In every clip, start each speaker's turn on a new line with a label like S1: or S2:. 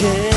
S1: care.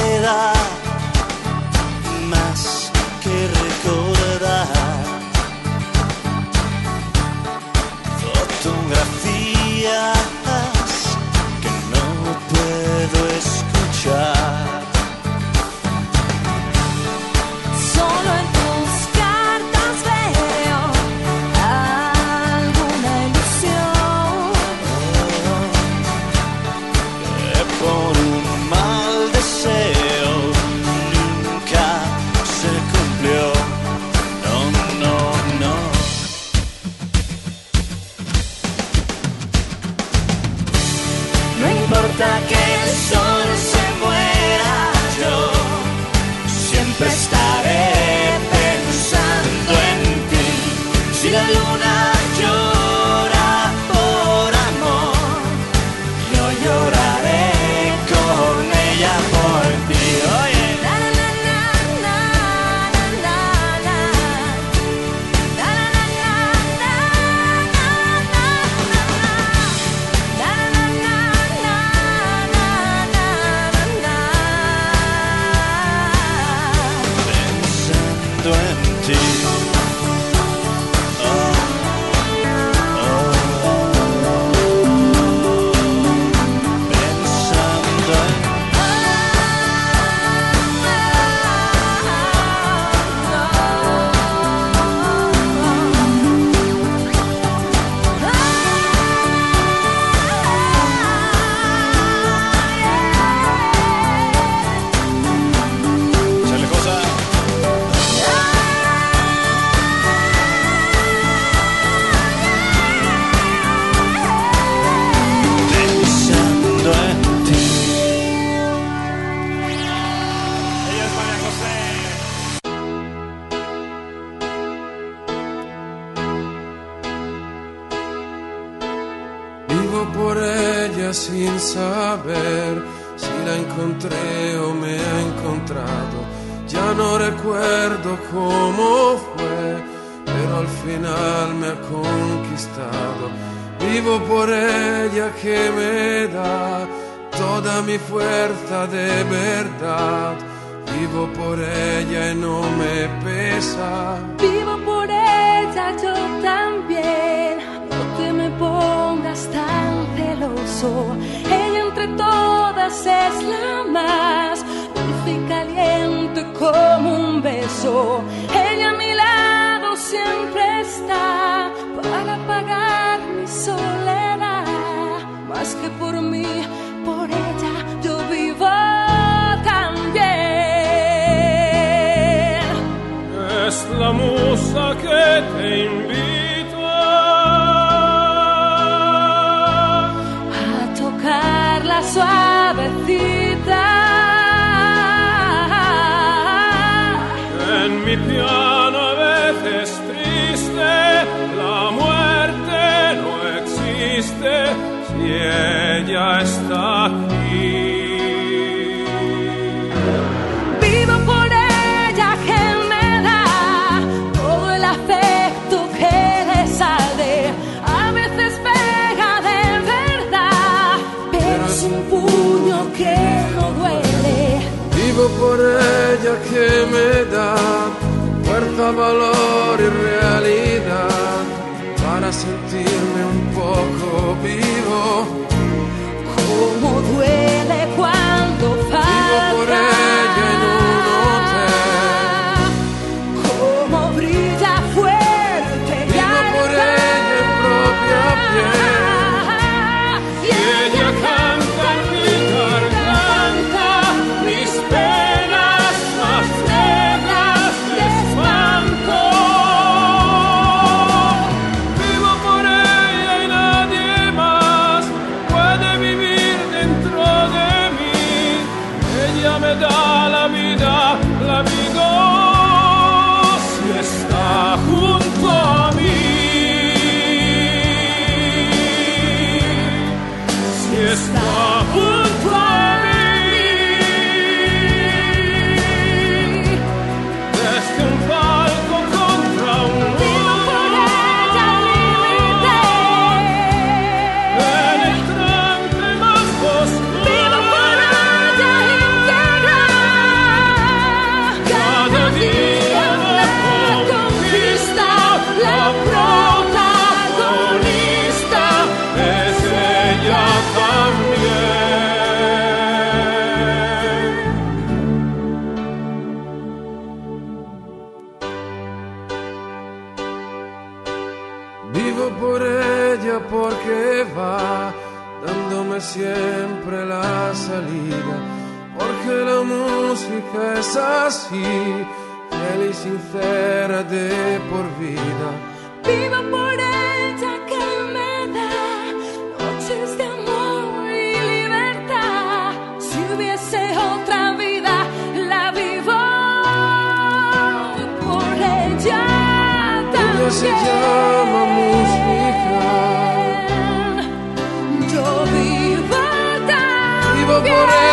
S2: Vivo por ella que me da, todo el afecto que les
S3: sale, a veces pega
S2: de verdad, pero es un
S3: puño que no duele.
S2: Vivo por ella que me da muerta, valor y realidad para sentirme un poco
S3: vivo away.
S2: es así, fiel y sincera de por vida.
S3: Vivo por ella que me da noches de amor y libertad. Si hubiese otra vida, la vivo por ella también.
S2: Ella se llama música.
S3: Yo vivo también.
S2: Vivo por ella.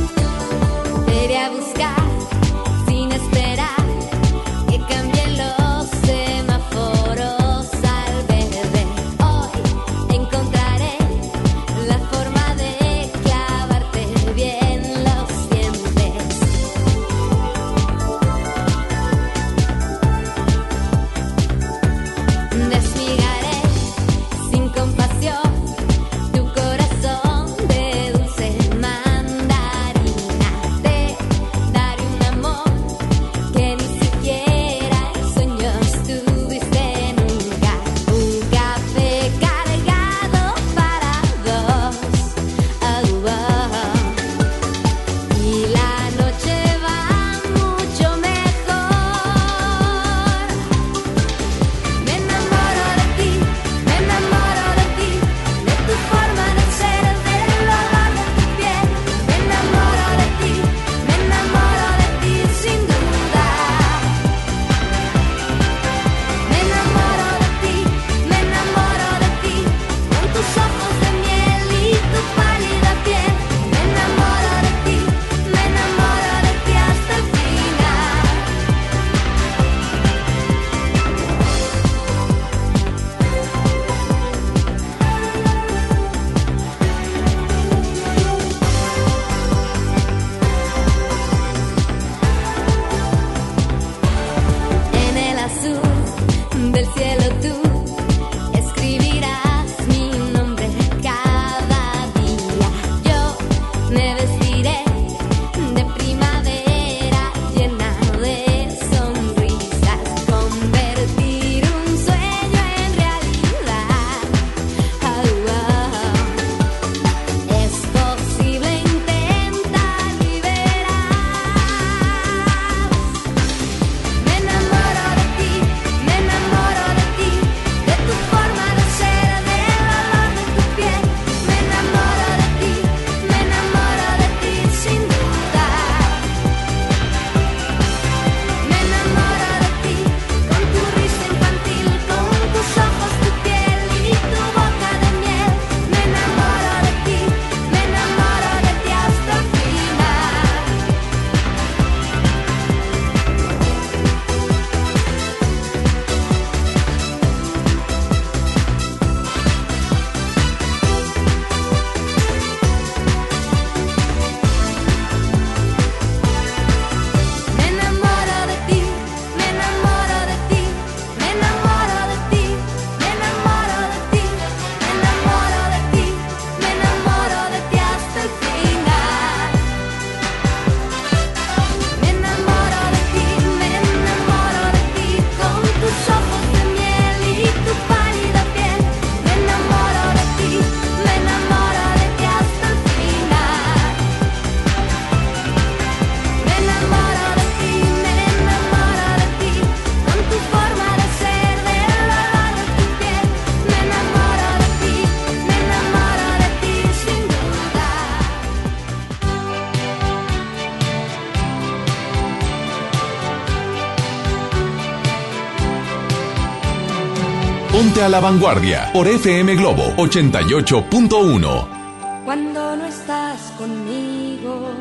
S4: A la
S5: vanguardia por FM Globo 88.1.
S1: Cuando no estás conmigo,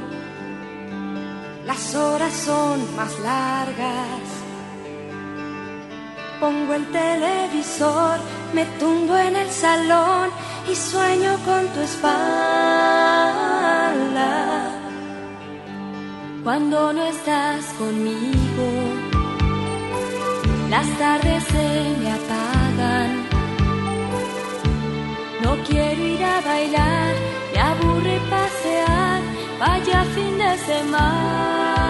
S1: las horas son más largas. Pongo el televisor, me tundo en el salón y sueño con tu espalda. Cuando no estás conmigo, las tardes se me apagan. No quiero ir a bailar, me aburre pasear, vaya fin de semana.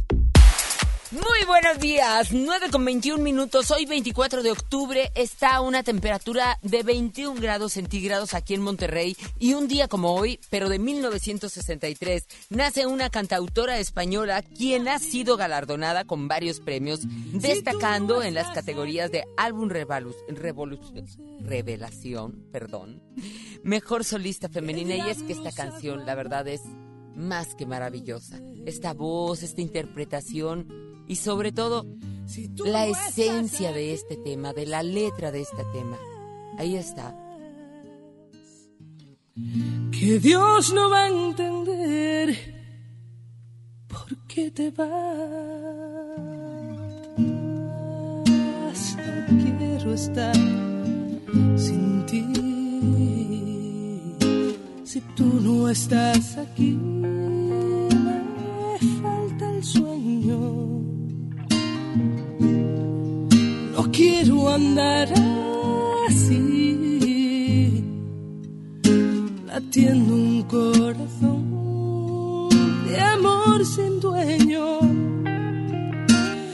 S6: Días, 9 con 21 minutos, hoy 24 de octubre está una temperatura de 21 grados centígrados aquí en Monterrey y un día como hoy, pero de 1963, nace una cantautora española quien ha sido galardonada con varios premios, destacando en las categorías de álbum revelación, perdón, mejor solista femenina y es que esta canción la verdad es más que maravillosa. Esta voz, esta interpretación y sobre todo la esencia de este tema, de la letra de este tema. Ahí está.
S7: que Dios no va a entender por qué te vas. No quiero estar sin ti. Si tú no estás aquí, andar así latiendo un corazón de amor sin dueño.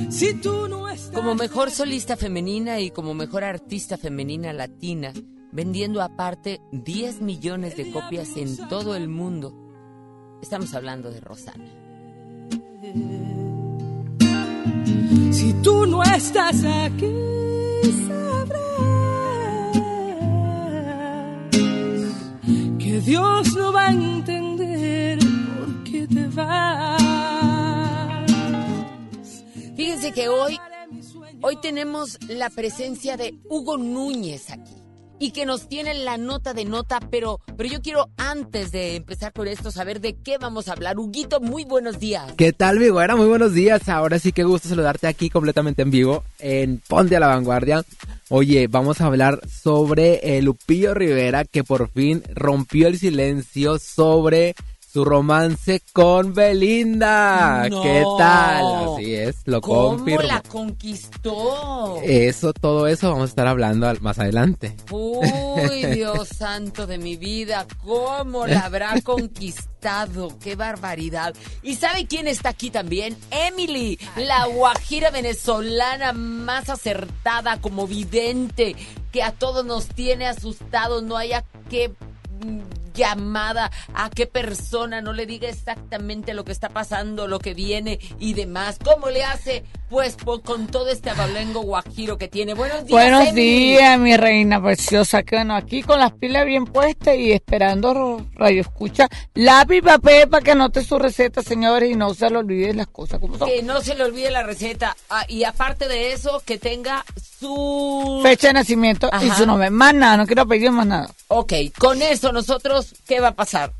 S7: Si tú no estás
S6: Como mejor solista femenina y como mejor artista femenina latina, vendiendo aparte 10 millones de copias en todo el mundo. Estamos hablando de Rosana.
S7: Si tú no estás aquí, que Dios no va a entender por qué te vas.
S6: Fíjense que hoy, hoy tenemos la presencia de Hugo Núñez aquí. Y que nos tiene la nota de nota, pero, pero yo quiero antes de empezar con esto saber de qué vamos a hablar. Huguito, muy buenos días.
S8: ¿Qué tal, mi güera? Muy buenos días. Ahora sí que gusto saludarte aquí completamente en vivo en Ponte a la Vanguardia. Oye, vamos a hablar sobre eh, Lupillo Rivera que por fin rompió el silencio sobre su romance con Belinda.
S6: No.
S8: ¿Qué tal? Así es, lo
S6: ¿Cómo
S8: confirmo.
S6: la conquistó?
S8: Eso, todo eso vamos a estar hablando más adelante.
S6: Uy, Dios santo de mi vida, ¿cómo la habrá conquistado? ¡Qué barbaridad! ¿Y sabe quién está aquí también? Emily, la guajira venezolana más acertada como vidente, que a todos nos tiene asustados, no haya qué mm, llamada a qué persona no le diga exactamente lo que está pasando, lo que viene y demás. ¿Cómo le hace? Pues, por- con todo este abolengo guajiro que tiene. Buenos días.
S9: Buenos días, mi reina preciosa. Que bueno, aquí con las pilas bien puestas y esperando Radio Escucha. Lápiz papel para que anote su receta, señores, y no se le olviden las cosas como son.
S6: Que no se le olvide la receta. Ah, y aparte de eso, que tenga su...
S9: Fecha de nacimiento y su nombre. Más nada, no quiero pedir más nada.
S6: Ok, con eso nosotros, ¿qué va a pasar?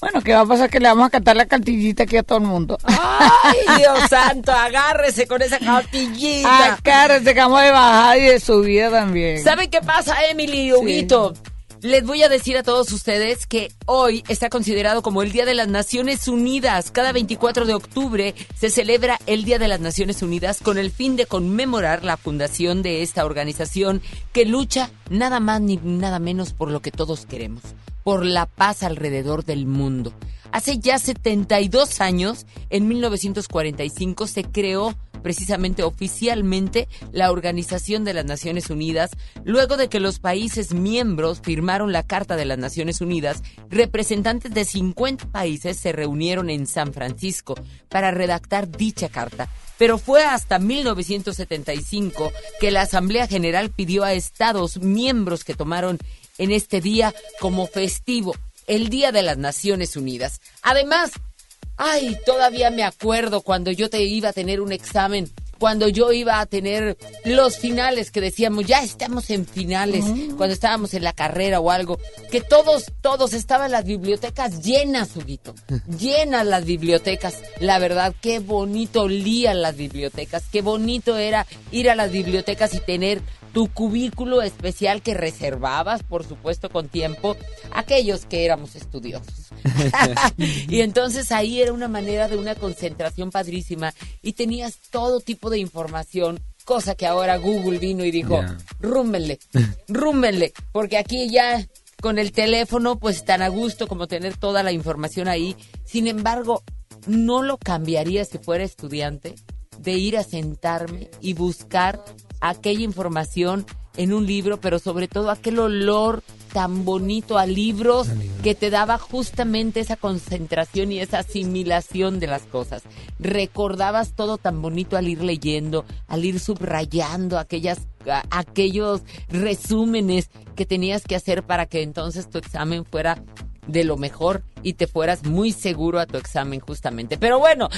S9: Bueno, ¿qué va a pasar? Que le vamos a cantar la cartillita aquí a todo el mundo.
S6: ¡Ay, Dios santo! Agárrese con esa cartillita.
S9: Acá recegamos de bajada y de subida también.
S6: ¿Saben qué pasa, Emily y Huguito? Les voy a decir a todos ustedes que hoy está considerado como el Día de las Naciones Unidas. Cada 24 de octubre se celebra el Día de las Naciones Unidas con el fin de conmemorar la fundación de esta organización que lucha nada más ni nada menos por lo que todos queremos, por la paz alrededor del mundo. Hace ya 72 años, en 1945, se creó precisamente oficialmente la Organización de las Naciones Unidas, luego de que los países miembros firmaron la Carta de las Naciones Unidas, representantes de 50 países se reunieron en San Francisco para redactar dicha carta. Pero fue hasta 1975 que la Asamblea General pidió a estados miembros que tomaron en este día como festivo, el Día de las Naciones Unidas. Además, Ay, todavía me acuerdo cuando yo te iba a tener un examen, cuando yo iba a tener los finales que decíamos, ya estamos en finales, cuando estábamos en la carrera o algo, que todos, todos estaban las bibliotecas llenas, Huguito, llenas las bibliotecas. La verdad, qué bonito olían las bibliotecas, qué bonito era ir a las bibliotecas y tener tu cubículo especial que reservabas, por supuesto, con tiempo, aquellos que éramos estudiosos. y entonces ahí era una manera de una concentración padrísima y tenías todo tipo de información, cosa que ahora Google vino y dijo, rúmenle, rúmenle, porque aquí ya con el teléfono pues tan a gusto como tener toda la información ahí. Sin embargo, no lo cambiaría si fuera estudiante de ir a sentarme y buscar aquella información en un libro, pero sobre todo aquel olor tan bonito a libros que te daba justamente esa concentración y esa asimilación de las cosas. Recordabas todo tan bonito al ir leyendo, al ir subrayando aquellas a- aquellos resúmenes que tenías que hacer para que entonces tu examen fuera de lo mejor y te fueras muy seguro a tu examen justamente. Pero bueno,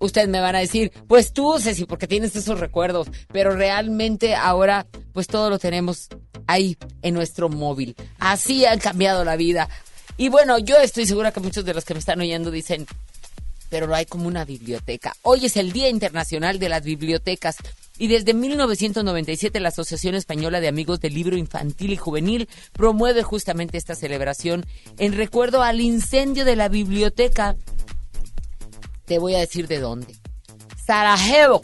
S6: ustedes me van a decir, pues tú, Ceci, porque tienes esos recuerdos, pero realmente ahora pues todo lo tenemos ahí en nuestro móvil. Así han cambiado la vida. Y bueno, yo estoy segura que muchos de los que me están oyendo dicen, pero no hay como una biblioteca. Hoy es el Día Internacional de las Bibliotecas y desde 1997 la Asociación Española de Amigos del Libro Infantil y Juvenil promueve justamente esta celebración en recuerdo al incendio de la biblioteca. Te voy a decir de dónde. Sarajevo,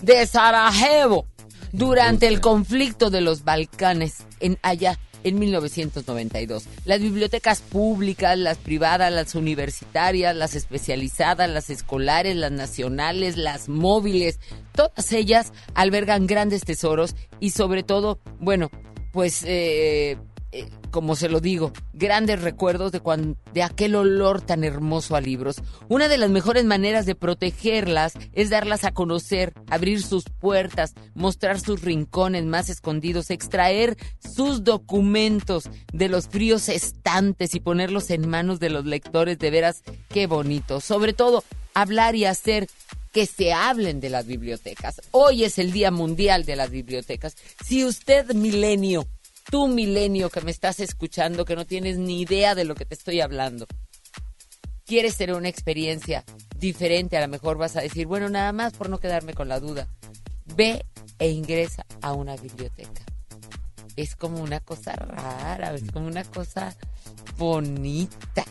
S6: de Sarajevo, durante el conflicto de los Balcanes en allá en 1992. Las bibliotecas públicas, las privadas, las universitarias, las especializadas, las escolares, las nacionales, las móviles, todas ellas albergan grandes tesoros y sobre todo, bueno, pues eh, eh, como se lo digo, grandes recuerdos de, cuan- de aquel olor tan hermoso a libros. Una de las mejores maneras de protegerlas es darlas a conocer, abrir sus puertas, mostrar sus rincones más escondidos, extraer sus documentos de los fríos estantes y ponerlos en manos de los lectores. De veras, qué bonito. Sobre todo, hablar y hacer que se hablen de las bibliotecas. Hoy es el Día Mundial de las Bibliotecas. Si usted, milenio, tú milenio que me estás escuchando, que no tienes ni idea de lo que te estoy hablando, quieres tener una experiencia diferente, a lo mejor vas a decir, bueno, nada más por no quedarme con la duda, ve e ingresa a una biblioteca. Es como una cosa rara, es como una cosa bonita.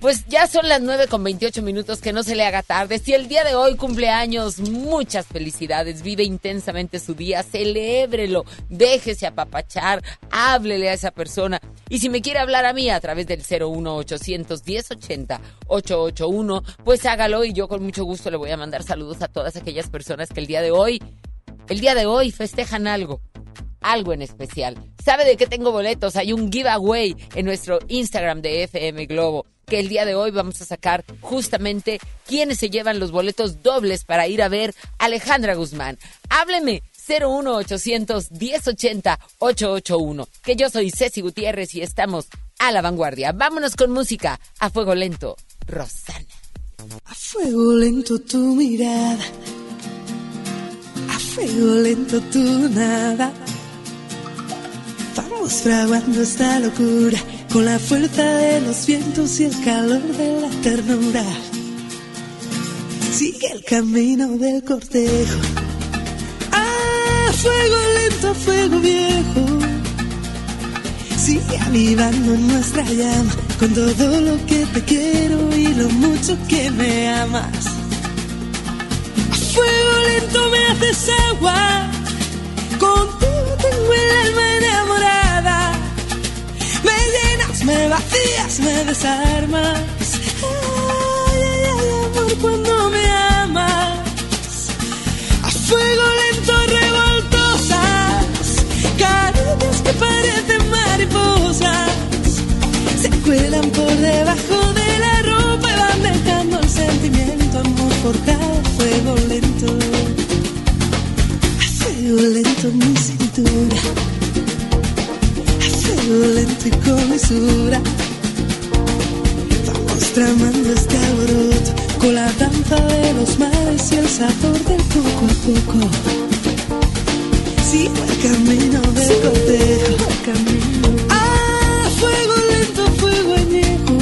S6: Pues ya son las 9 con 28 minutos, que no se le haga tarde. Si el día de hoy cumpleaños, muchas felicidades. Vive intensamente su día, celébrelo, déjese apapachar, háblele a esa persona. Y si me quiere hablar a mí a través del 01800 1080 881, pues hágalo y yo con mucho gusto le voy a mandar saludos a todas aquellas personas que el día de hoy, el día de hoy festejan algo algo en especial. ¿Sabe de qué tengo boletos? Hay un giveaway en nuestro Instagram de FM Globo que el día de hoy vamos a sacar justamente quiénes se llevan los boletos dobles para ir a ver a Alejandra Guzmán. Hábleme 01800 1080 881, que yo soy Ceci Gutiérrez y estamos a la vanguardia. Vámonos con música a fuego lento. Rosana.
S7: A fuego lento tu mirada, a fuego lento tu nada. Vamos fraguando esta locura con la fuerza de los vientos y el calor de la ternura. Sigue el camino del cortejo. A fuego lento, fuego viejo. Sigue avivando nuestra llama con todo lo que te quiero y lo mucho que me amas. Fuego lento me haces agua, contigo tengo el alma enamorada. Me vacías, me desarmas. Ay, ay, ay, amor, cuando me amas. A fuego lento revoltosas, caricias que parecen mariposas. Se cuelan por debajo de la ropa y van dejando el sentimiento, amor forjado a fuego lento. A fuego lento mi cintura, a fuego lento y con mesura. Vamos tramando este alboroto con la danza de los mares y el sabor del poco a poco. Sigo el camino del cortejo. Ah, fuego lento, fuego añejo.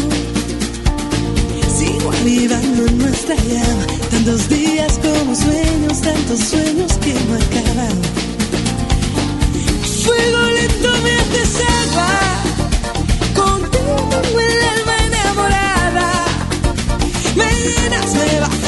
S7: Sigo avivando en nuestra llama. Tantos días como sueños, tantos sueños que no acaban. Fuego lento me agua. Contigo tengo el alma enamorada. Me llenas, me vacías,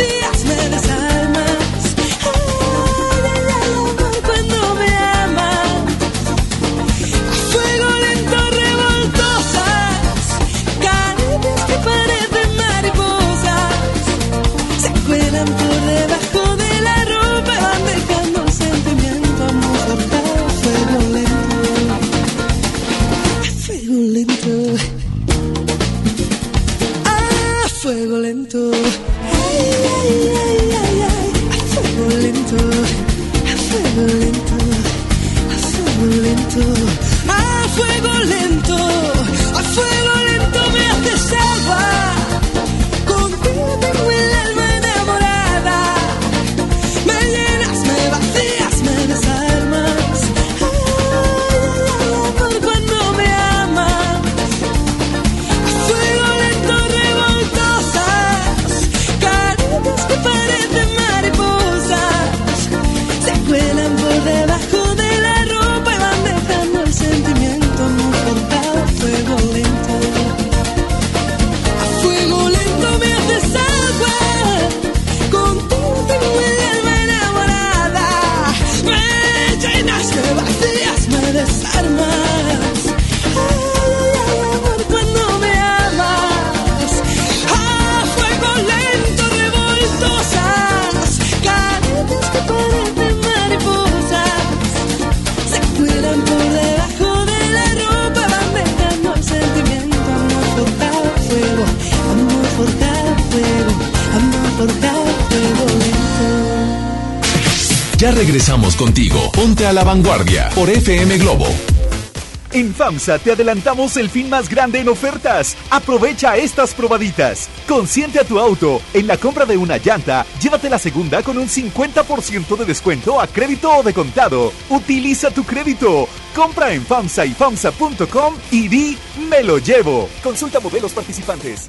S7: A la
S5: vanguardia por FM Globo.
S10: En FAMSA te adelantamos el fin más grande en ofertas. Aprovecha estas probaditas. Consiente a tu auto. En la compra de una llanta, llévate la segunda con un 50% de descuento a crédito o de contado. Utiliza tu crédito. Compra en FAMSA y FAMSA.com y di me lo llevo. Consulta modelos participantes.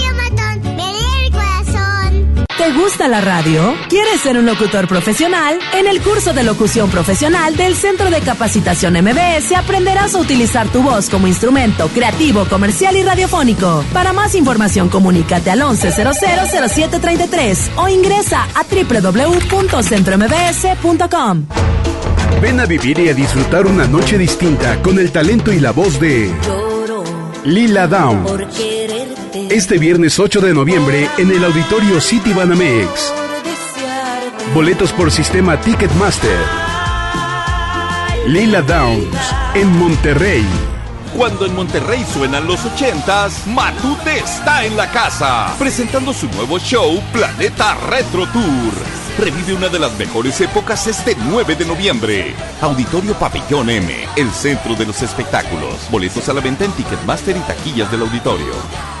S11: ¿Te gusta la radio? ¿Quieres ser un locutor profesional? En el curso de locución profesional del Centro de Capacitación MBS aprenderás a utilizar tu voz como instrumento creativo, comercial y radiofónico. Para más información, comunícate al 11000733 o ingresa a www.centrombs.com.
S12: Ven a vivir y a disfrutar una noche distinta con el talento y la voz de Lila Down. Este viernes 8 de noviembre en el auditorio City Banamex. Boletos por sistema Ticketmaster. Lila Downs en Monterrey.
S13: Cuando en Monterrey suenan los ochentas, Matute está en la casa, presentando su nuevo show Planeta Retro Tour. Revive una de las mejores épocas este 9 de noviembre. Auditorio Pabellón M, el centro de los espectáculos. Boletos a la venta en Ticketmaster y taquillas del auditorio.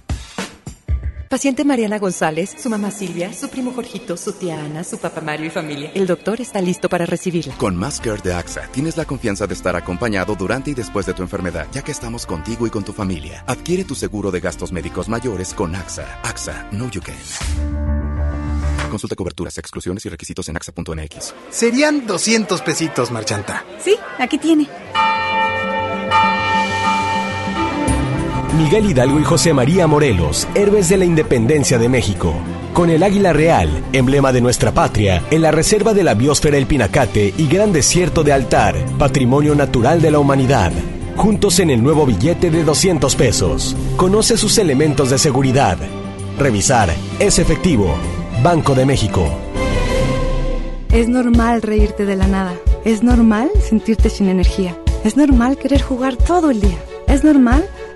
S14: Paciente Mariana González, su mamá Silvia, su primo Jorgito, su tía Ana, su papá Mario y familia. El doctor está listo para recibirla.
S15: Con Más Care de AXA tienes la confianza de estar acompañado durante y después de tu enfermedad, ya que estamos contigo y con tu familia. Adquiere tu seguro de gastos médicos mayores con AXA. AXA, Know You Can. Consulta coberturas, exclusiones y requisitos en AXA.mx.
S16: Serían 200 pesitos, Marchanta.
S17: Sí, aquí tiene.
S18: Miguel Hidalgo y José María Morelos, héroes de la independencia de México. Con el águila real, emblema de nuestra patria, en la reserva de la biosfera El Pinacate y Gran Desierto de Altar, patrimonio natural de la humanidad. Juntos en el nuevo billete de 200 pesos. Conoce sus elementos de seguridad. Revisar es efectivo. Banco de México.
S17: Es normal reírte de la nada. Es normal sentirte sin energía. Es normal querer jugar todo el día. Es normal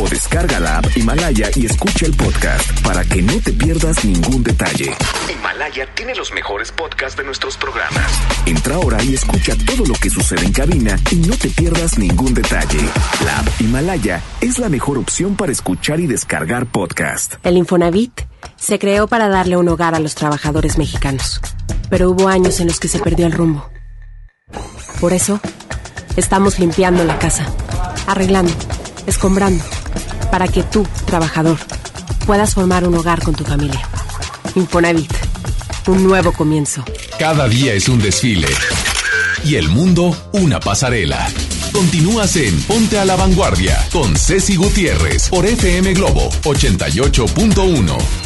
S19: o descarga la app Himalaya y escucha el podcast para que no te pierdas ningún detalle. Himalaya tiene los mejores podcasts de nuestros programas. Entra ahora y escucha todo lo que sucede en cabina y no te pierdas ningún detalle. La app Himalaya es la mejor opción para escuchar y descargar podcast.
S20: El Infonavit se creó para darle un hogar a los trabajadores mexicanos, pero hubo años en los que se perdió el rumbo. Por eso, estamos limpiando la casa, arreglando, escombrando, para que tú, trabajador, puedas formar un hogar con tu familia. Infonavit, un nuevo comienzo.
S5: Cada día es un desfile y el mundo una pasarela. Continúas en Ponte a la Vanguardia con Ceci Gutiérrez por FM Globo 88.1.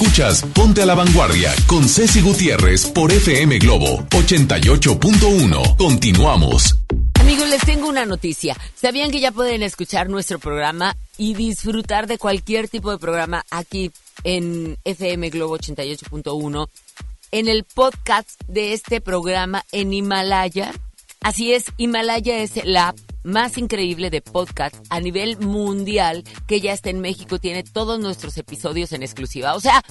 S5: Escuchas Ponte a la Vanguardia con Ceci Gutiérrez por FM Globo 88.1. Continuamos.
S6: Amigos, les tengo una noticia. ¿Sabían que ya pueden escuchar nuestro programa y disfrutar de cualquier tipo de programa aquí en FM Globo 88.1 en el podcast de este programa en Himalaya? Así es, Himalaya es la app más increíble de podcast a nivel mundial que ya está en México. Tiene todos nuestros episodios en exclusiva. O sea,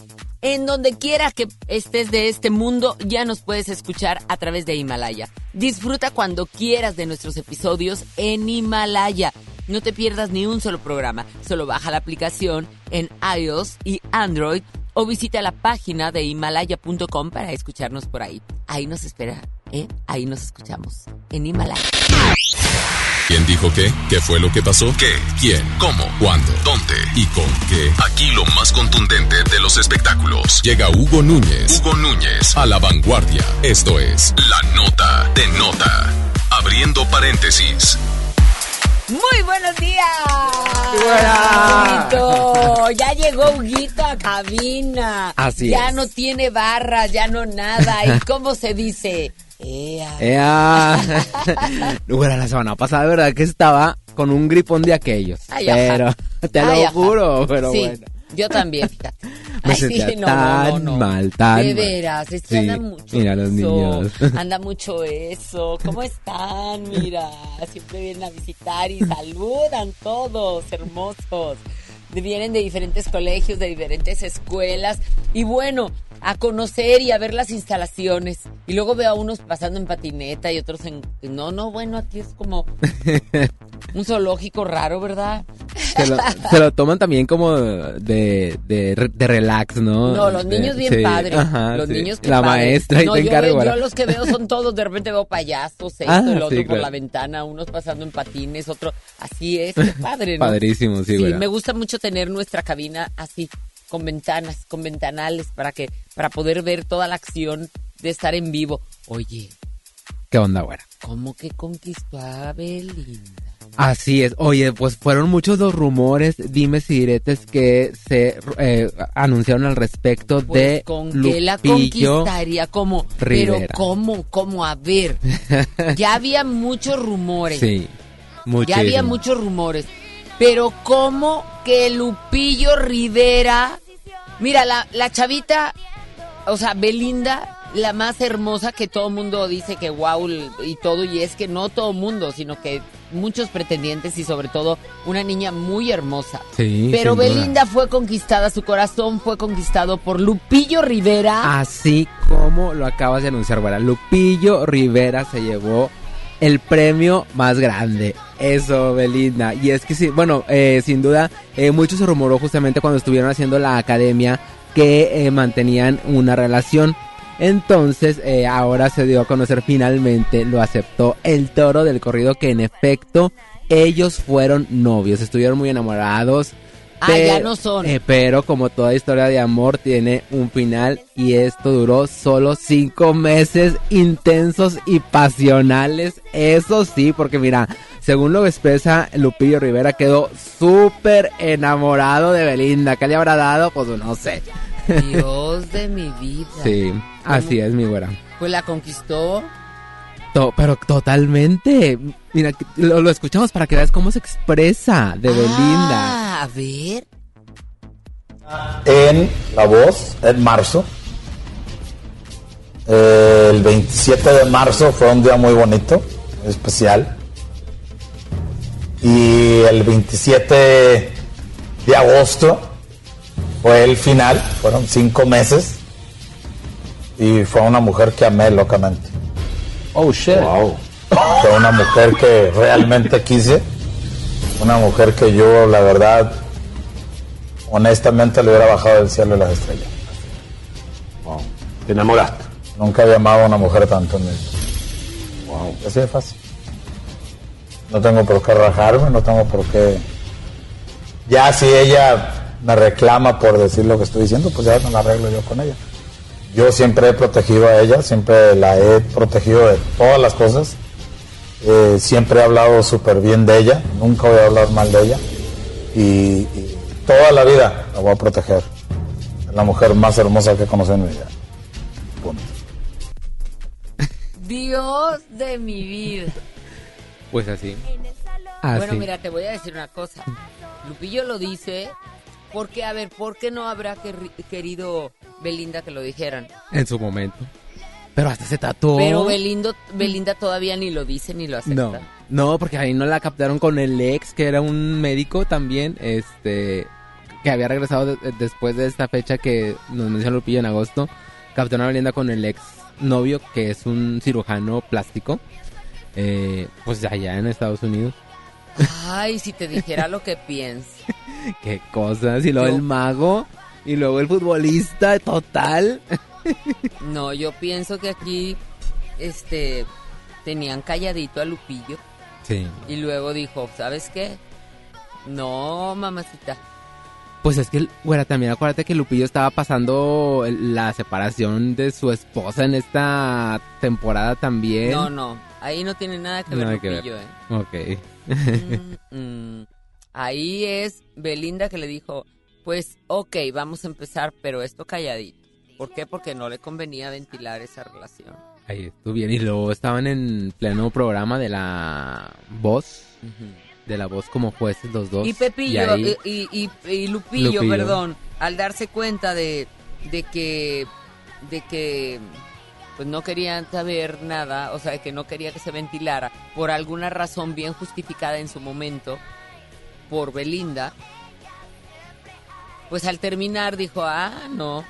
S6: en donde quiera que estés de este mundo, ya nos puedes escuchar a través de Himalaya. Disfruta cuando quieras de nuestros episodios en Himalaya. No te pierdas ni un solo programa. Solo baja la aplicación en iOS y Android o visita la página de himalaya.com para escucharnos por ahí. Ahí nos espera, ¿eh? Ahí nos escuchamos. En Himalaya.
S5: ¿Quién dijo qué? ¿Qué fue lo que pasó? ¿Qué? ¿Quién? ¿Cómo? ¿Cuándo? ¿Dónde? ¿Y con qué? Aquí lo más contundente de los espectáculos. Llega Hugo Núñez. Hugo Núñez a la vanguardia. Esto es La Nota de Nota. Abriendo paréntesis.
S6: Muy buenos días. Huguito. Ya llegó Huguito a cabina.
S8: Así
S6: ya
S8: es.
S6: no tiene barras, ya no nada. ¿Y cómo se dice? Ea.
S8: Ea. Bueno, la semana pasada, ¿verdad? Que estaba con un gripón de aquellos.
S6: Ay,
S8: pero, te
S6: Ay,
S8: lo
S6: ajá.
S8: juro, pero
S6: Sí,
S8: bueno.
S6: Yo también, fíjate.
S8: Me
S6: Ay,
S8: sentía
S6: sí, no,
S8: tan
S6: no, no,
S8: mal, tan
S6: De veras, es que
S8: Sí,
S6: anda mucho
S8: mira los
S6: eso,
S8: niños.
S6: Anda mucho eso. ¿Cómo están? Mira, siempre vienen a visitar y saludan todos, hermosos. Vienen de diferentes colegios, de diferentes escuelas. Y bueno, a conocer y a ver las instalaciones. Y luego veo a unos pasando en patineta y otros en... No, no, bueno, aquí es como un zoológico raro, ¿verdad?
S8: Se lo, se lo toman también como de, de, de relax, ¿no?
S6: No, los niños bien
S8: Sí,
S6: padres.
S8: ajá,
S6: los
S8: sí.
S6: niños que
S8: La
S6: padres.
S8: maestra y
S6: no,
S8: te
S6: yo,
S8: encargo.
S6: yo los que veo son todos, de repente veo payasos, esto,
S8: Ah,
S6: el otro
S8: sí,
S6: por
S8: claro.
S6: la ventana, unos pasando en patines, otro así es, qué padre, ¿no?
S8: Padrísimo, sí, güey.
S6: me gusta mucho tener nuestra cabina así, con ventanas, con ventanales, para que, para poder ver toda la acción de estar en vivo. Oye,
S8: ¿Qué onda, güera?
S6: ¿cómo que conquistó a Belinda?
S8: Así es. Oye, pues fueron muchos los rumores, dimes y diretes que se eh, anunciaron al respecto
S6: Pues
S8: de
S6: con que la conquistaría como, pero cómo, cómo, a ver, ya había muchos rumores.
S8: Sí, muchísimo.
S6: Ya había muchos rumores. Pero ¿cómo que Lupillo Rivera... Mira, la, la chavita, o sea, Belinda, la más hermosa que todo mundo dice que wow y todo, y es que no todo mundo, sino que muchos pretendientes y sobre todo una niña muy hermosa.
S8: Sí,
S6: Pero
S8: duda.
S6: Belinda fue conquistada, su corazón fue conquistado por Lupillo Rivera.
S8: Así como lo acabas de anunciar. Lupillo Rivera se llevó el premio más grande. Eso, Belinda. Y es que sí, bueno, eh, sin duda, eh, mucho se rumoró justamente cuando estuvieron haciendo la academia que eh, mantenían una relación. Entonces, eh, ahora se dio a conocer finalmente, lo aceptó el toro del corrido que en efecto ellos fueron novios, estuvieron muy enamorados.
S6: Ah, ya
S8: Pe-
S6: no son.
S8: eh, pero como toda historia de amor tiene un final y esto duró solo cinco meses intensos y pasionales. Eso sí, porque mira, según lo expresa Lupillo Rivera, quedó súper enamorado de Belinda. ¿Qué le habrá dado? Pues no sé.
S6: Dios de mi vida.
S8: Sí, así es mi güera.
S6: Pues la conquistó.
S8: To- pero totalmente. Mira, lo, lo escuchamos para que veas cómo se expresa de Belinda.
S6: Ah, a ver.
S21: en La Voz en marzo. El 27 de marzo fue un día muy bonito, especial. Y el 27 de agosto fue el final, fueron cinco meses. Y fue una mujer que amé locamente. Oh shit. Fue una mujer que realmente quise. Una mujer que yo, la verdad, honestamente le hubiera bajado del cielo las estrellas. ¿Te enamoraste? Nunca había amado a una mujer tanto en mi vida. Wow. Así de fácil. No tengo por qué rajarme, no tengo por qué. Ya si ella me reclama por decir lo que estoy diciendo, pues ya me la arreglo yo con ella. Yo siempre he protegido a ella, siempre la he protegido de todas las cosas. Eh, siempre he hablado súper bien de ella, nunca voy a hablar mal de ella. Y, y toda la vida la voy a proteger. Es la mujer más hermosa que he conocido en mi vida.
S6: Dios de mi vida.
S8: Pues así.
S6: Bueno,
S8: Así.
S6: mira, te voy a decir una cosa. Lupillo lo dice porque, a ver, ¿por qué no habrá querido Belinda que lo dijeran?
S8: En su momento. Pero hasta se tatuó.
S6: Pero Belindo, Belinda todavía ni lo dice ni lo acepta.
S8: No, no, porque ahí no la captaron con el ex, que era un médico también, este, que había regresado de- después de esta fecha que nos mencionó Lupillo en agosto. Captaron a Belinda con el ex novio, que es un cirujano plástico, eh, pues allá en Estados Unidos.
S6: Ay, si te dijera lo que pienso.
S8: Qué cosas, y luego
S6: Yo-
S8: el mago, y luego el futbolista total.
S6: No, yo pienso que aquí, este, tenían calladito a Lupillo
S8: Sí.
S6: y luego dijo, ¿sabes qué? No, mamacita.
S8: Pues es que, güera, también acuérdate que Lupillo estaba pasando la separación de su esposa en esta temporada también.
S6: No, no, ahí no tiene nada que ver
S8: que
S6: Lupillo,
S8: ver.
S6: ¿eh?
S8: Ok.
S6: Mm, ahí es Belinda que le dijo, pues ok, vamos a empezar, pero esto calladito. ¿Por qué? Porque no le convenía ventilar esa relación.
S8: Ahí estuvo bien. Y luego estaban en pleno programa de la voz. de la voz como jueces los dos.
S6: Y Pepillo
S8: ahí-
S6: y, y- y- y Lupillo,
S8: Lupillo.
S6: perdón, al darse cuenta de, de que de que pues no querían saber nada, o sea, que no quería que se ventilara por alguna razón bien justificada en su momento por Belinda. Pues al terminar dijo, "Ah, no.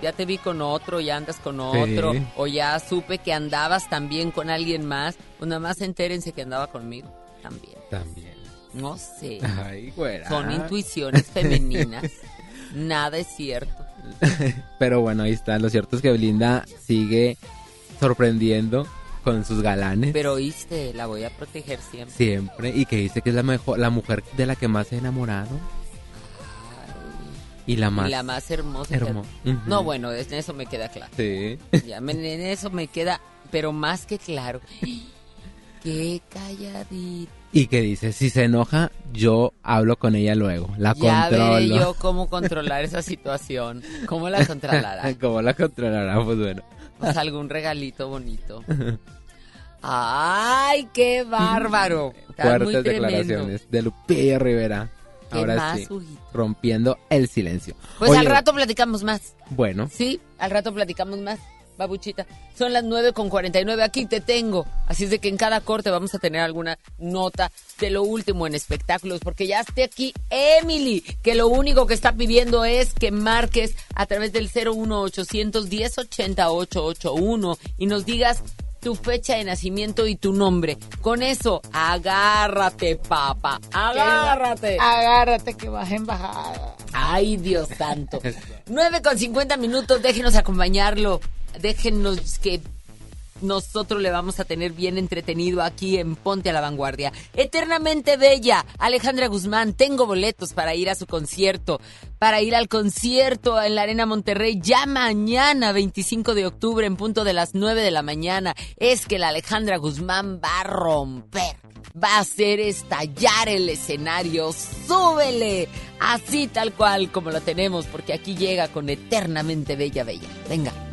S6: Ya te vi con otro, ya andas con otro,
S8: Sí.
S6: o ya supe que andabas también con alguien más, pues nada más entérense que andaba conmigo también.
S8: También.
S6: No sé.
S8: Ay, güera.
S6: Son intuiciones femeninas. Nada es cierto.
S8: Pero bueno, ahí está. Lo cierto es que Belinda sigue sorprendiendo con sus galanes.
S6: Pero oíste, la voy a proteger siempre.
S8: Siempre. Y que dice que es la mejor, la mujer de la que más se ha enamorado. Y la más.
S6: Y la más hermosa.
S8: hermo-.
S6: No, bueno, en eso me queda claro.
S8: Sí.
S6: Ya, en eso me queda, pero más que claro. Qué calladita.
S8: Y que dice, si se enoja, yo hablo con ella luego. La
S6: Ya
S8: controlo.
S6: yo cómo controlar esa situación. ¿Cómo la controlará?
S8: ¿Cómo la controlará? Pues bueno.
S6: Pues algún regalito bonito. ¡Ay, qué bárbaro!
S8: Fuertes declaraciones de Lupillo Rivera.
S6: ¿Qué
S8: Ahora
S6: más,
S8: sí,
S6: Huguito?
S8: rompiendo el silencio.
S6: Pues
S8: Oye,
S6: al rato platicamos más.
S8: Bueno,
S6: Sí, al rato platicamos más, babuchita. Son las 9 con 49, aquí te tengo. Así es de que en cada corte vamos a tener alguna nota de lo último en espectáculos, porque ya esté aquí Emily, que lo único que está pidiendo es que marques a través del 01800 1080 881 y nos digas tu fecha de nacimiento y tu nombre. Con eso, agárrate, papá. Agárrate.
S22: Agárrate que vas en bajada.
S6: Ay, Dios santo. 9 con 50 minutos, déjenos acompañarlo. Déjenos que nosotros le vamos a tener bien entretenido aquí en Ponte a la Vanguardia. Eternamente Bella, Alejandra Guzmán, tengo boletos para ir a su concierto, para ir al concierto en la Arena Monterrey ya mañana, 25 de octubre, en punto de las 9 de la mañana. Es que la Alejandra Guzmán va a romper va a hacer estallar el escenario. ¡Súbele! Así tal cual como lo tenemos, porque aquí llega con eternamente bella, bella. Venga.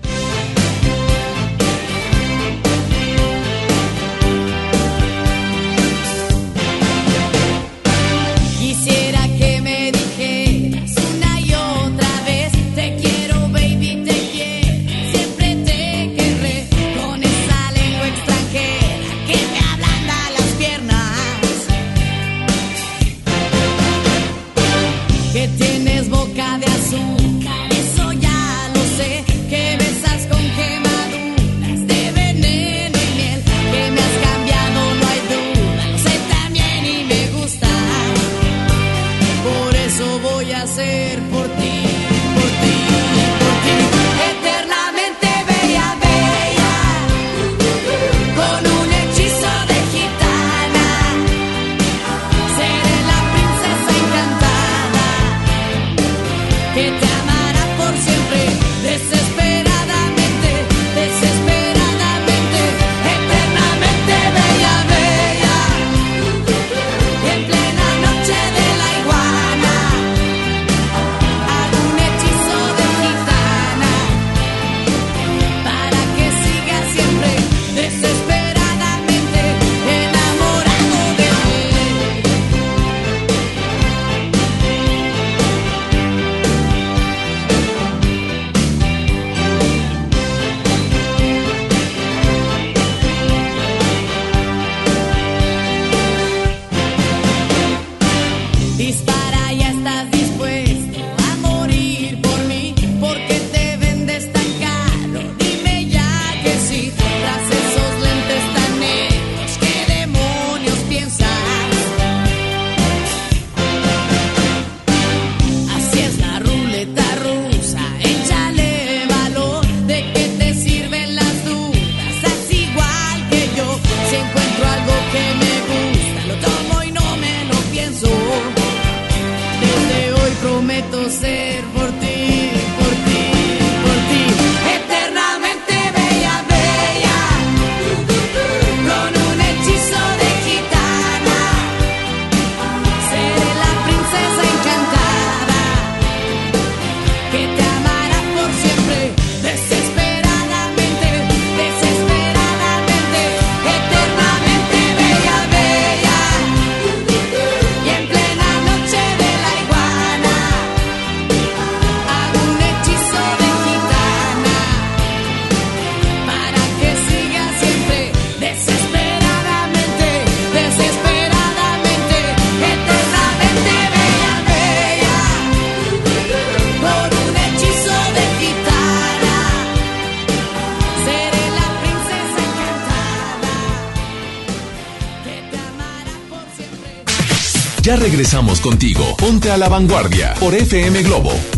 S23: Ya
S5: regresamos contigo. Ponte a la vanguardia por FM Globo.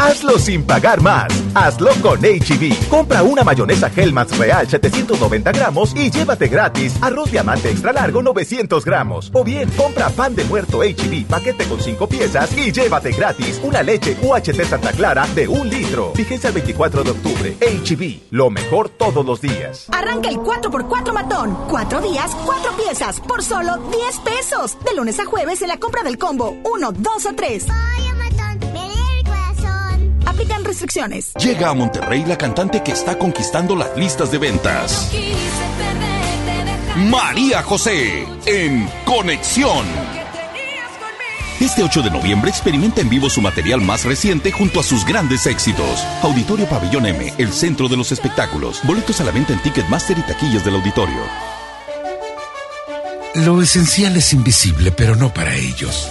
S10: Hazlo sin pagar más. Hazlo con HB. E Compra una mayonesa Hellmann's Real 790 gramos y llévate gratis arroz diamante extra largo 900 gramos. O bien, compra pan de muerto HB e paquete con 5 piezas y llévate gratis una leche UHT Santa Clara de un litro. Fíjense el 24 de octubre. HB, e lo mejor todos los días.
S24: Arranca el 4x4 matón. 4 días, 4 piezas, por solo 10 pesos. De lunes a jueves en la compra del combo 1, 2 o 3. Aplican restricciones.
S13: Llega a Monterrey la cantante que está conquistando las listas de ventas. María José en Conexión. Este 8 de noviembre experimenta en vivo su material más reciente junto a sus grandes éxitos. Auditorio Pabellón M, el centro de los espectáculos. Boletos a la venta en Ticketmaster y taquillas del auditorio.
S25: Lo esencial es invisible, pero no para ellos.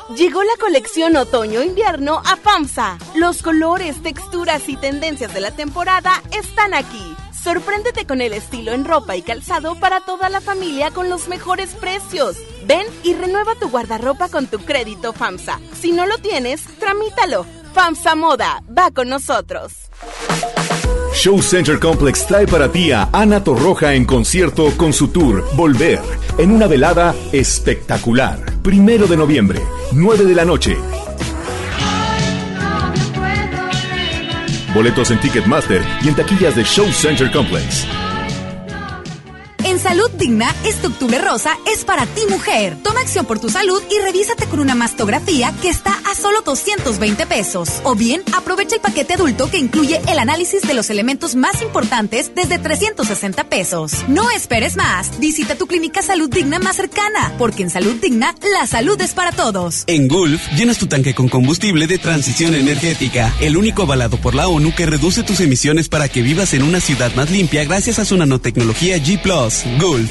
S26: Llegó la colección otoño-invierno a FAMSA. Los colores, texturas y tendencias de la temporada están aquí. Sorpréndete con el estilo en ropa y calzado para toda la familia con los mejores precios. Ven y renueva tu guardarropa con tu crédito FAMSA. Si no lo tienes, tramítalo. FAMSA Moda, va con nosotros.
S10: Show Center Complex trae para ti a Ana Torroja en concierto con su tour Volver, en una velada espectacular. Primero de noviembre, 9 de la noche. Boletos en Ticketmaster y en taquillas de Show Center Complex.
S24: Digna, este octubre rosa es para ti mujer. Toma acción por tu salud y revísate con una mastografía que está a solo 220 pesos. O bien, aprovecha el paquete adulto que incluye el análisis de los elementos más importantes desde 360 pesos. No esperes más. Visita tu clínica Salud Digna más cercana, porque en Salud Digna, la salud es para todos.
S27: En Gulf, llenas tu tanque con combustible de transición energética, el único avalado por la ONU que reduce tus emisiones para que vivas en una ciudad más limpia gracias a su nanotecnología G ⁇ Gulf,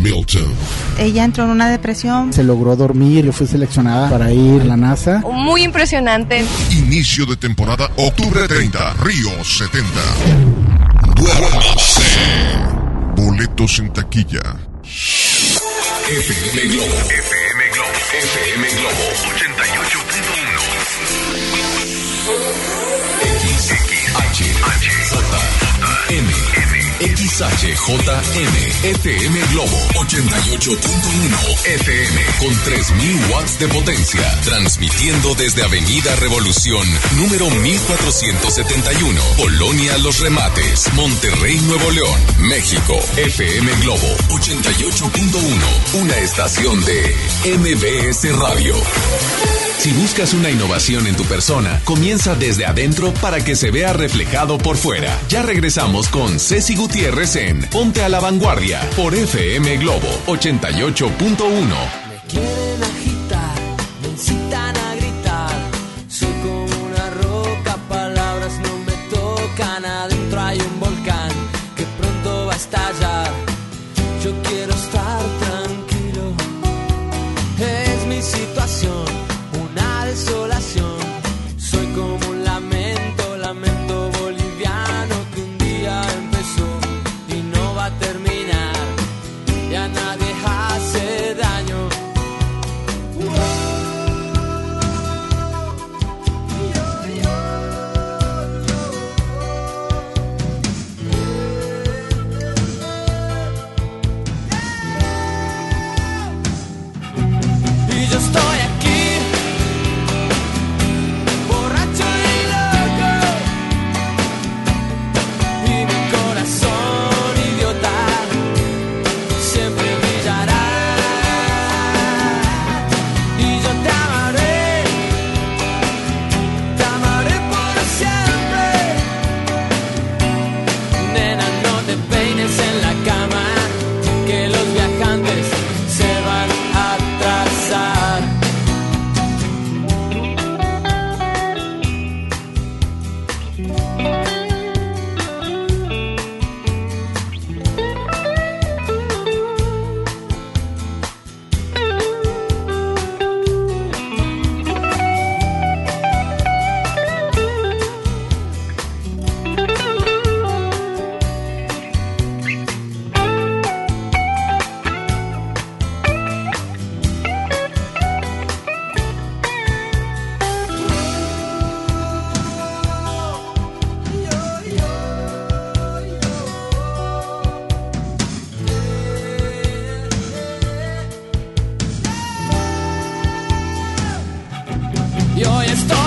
S28: Milton.
S29: Ella entró en una depresión.
S30: Se logró dormir, yo fui seleccionada para ir a la NASA.
S31: Muy impresionante.
S28: Inicio de temporada, octubre 30, Río 70. Duérmase. Boletos en taquilla.
S5: FM Globo. FM Globo. FM Globo 88.1. X, X, H, H, J, M, XHJM, FM Globo 88.1 FM con 3000 watts de potencia, transmitiendo desde Avenida Revolución, número 1471, Polonia Los Remates, Monterrey, Nuevo León, México. FM Globo 88.1, una estación de MBS Radio. Si buscas una innovación en tu persona, comienza desde adentro para que se vea reflejado por fuera. Ya regresamos con Ceci Gutiérrez Sigues en Ponte a la Vanguardia por FM Globo 88.1.
S32: quieren agitar, me Y hoy estoy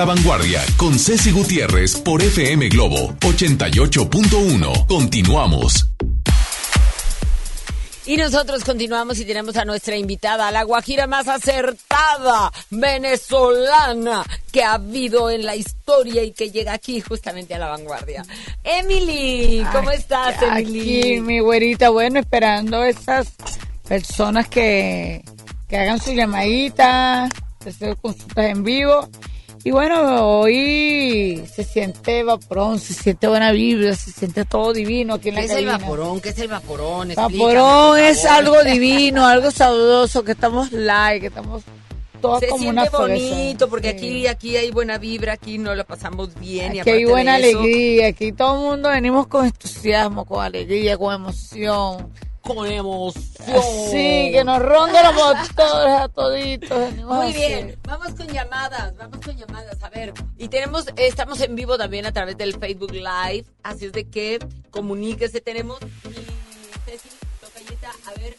S32: la
S5: Vanguardia con Ceci Gutiérrez por FM Globo 88.1. Continuamos.
S6: Y nosotros continuamos y tenemos a nuestra invitada, la guajira más acertada venezolana que ha habido en la historia y que llega aquí justamente a la vanguardia. Emily, ¿cómo estás, Emily?
S9: Aquí, mi güerita, bueno, esperando esas personas que, que hagan su llamadita, hacer consultas en vivo. Y bueno, hoy se siente vaporón, se siente buena vibra, se siente todo divino aquí en la
S6: ¿Qué es el
S9: cabina.
S6: vaporón? ¿Qué es el vaporón? Explícame,
S9: Vaporón
S6: por
S9: es algo divino, algo sabroso, que estamos live, que estamos todas
S6: Se
S9: como
S6: siente
S9: una
S6: bonito porque
S9: Sí.
S6: aquí aquí hay buena vibra, aquí nos la pasamos bien. y
S9: Aquí hay
S6: aparte
S9: buena
S6: eso,
S9: alegría, aquí todo el mundo venimos con entusiasmo, con alegría, con emoción.
S6: Con emoción.
S9: Sí, que nos ronda los motores a toditos.
S6: Muy bien, vamos con llamadas, vamos con llamadas, a ver. Y tenemos, estamos en vivo también a través del Facebook Live, así es de que comuníquese, tenemos mi Ceci, tocallita, a ver,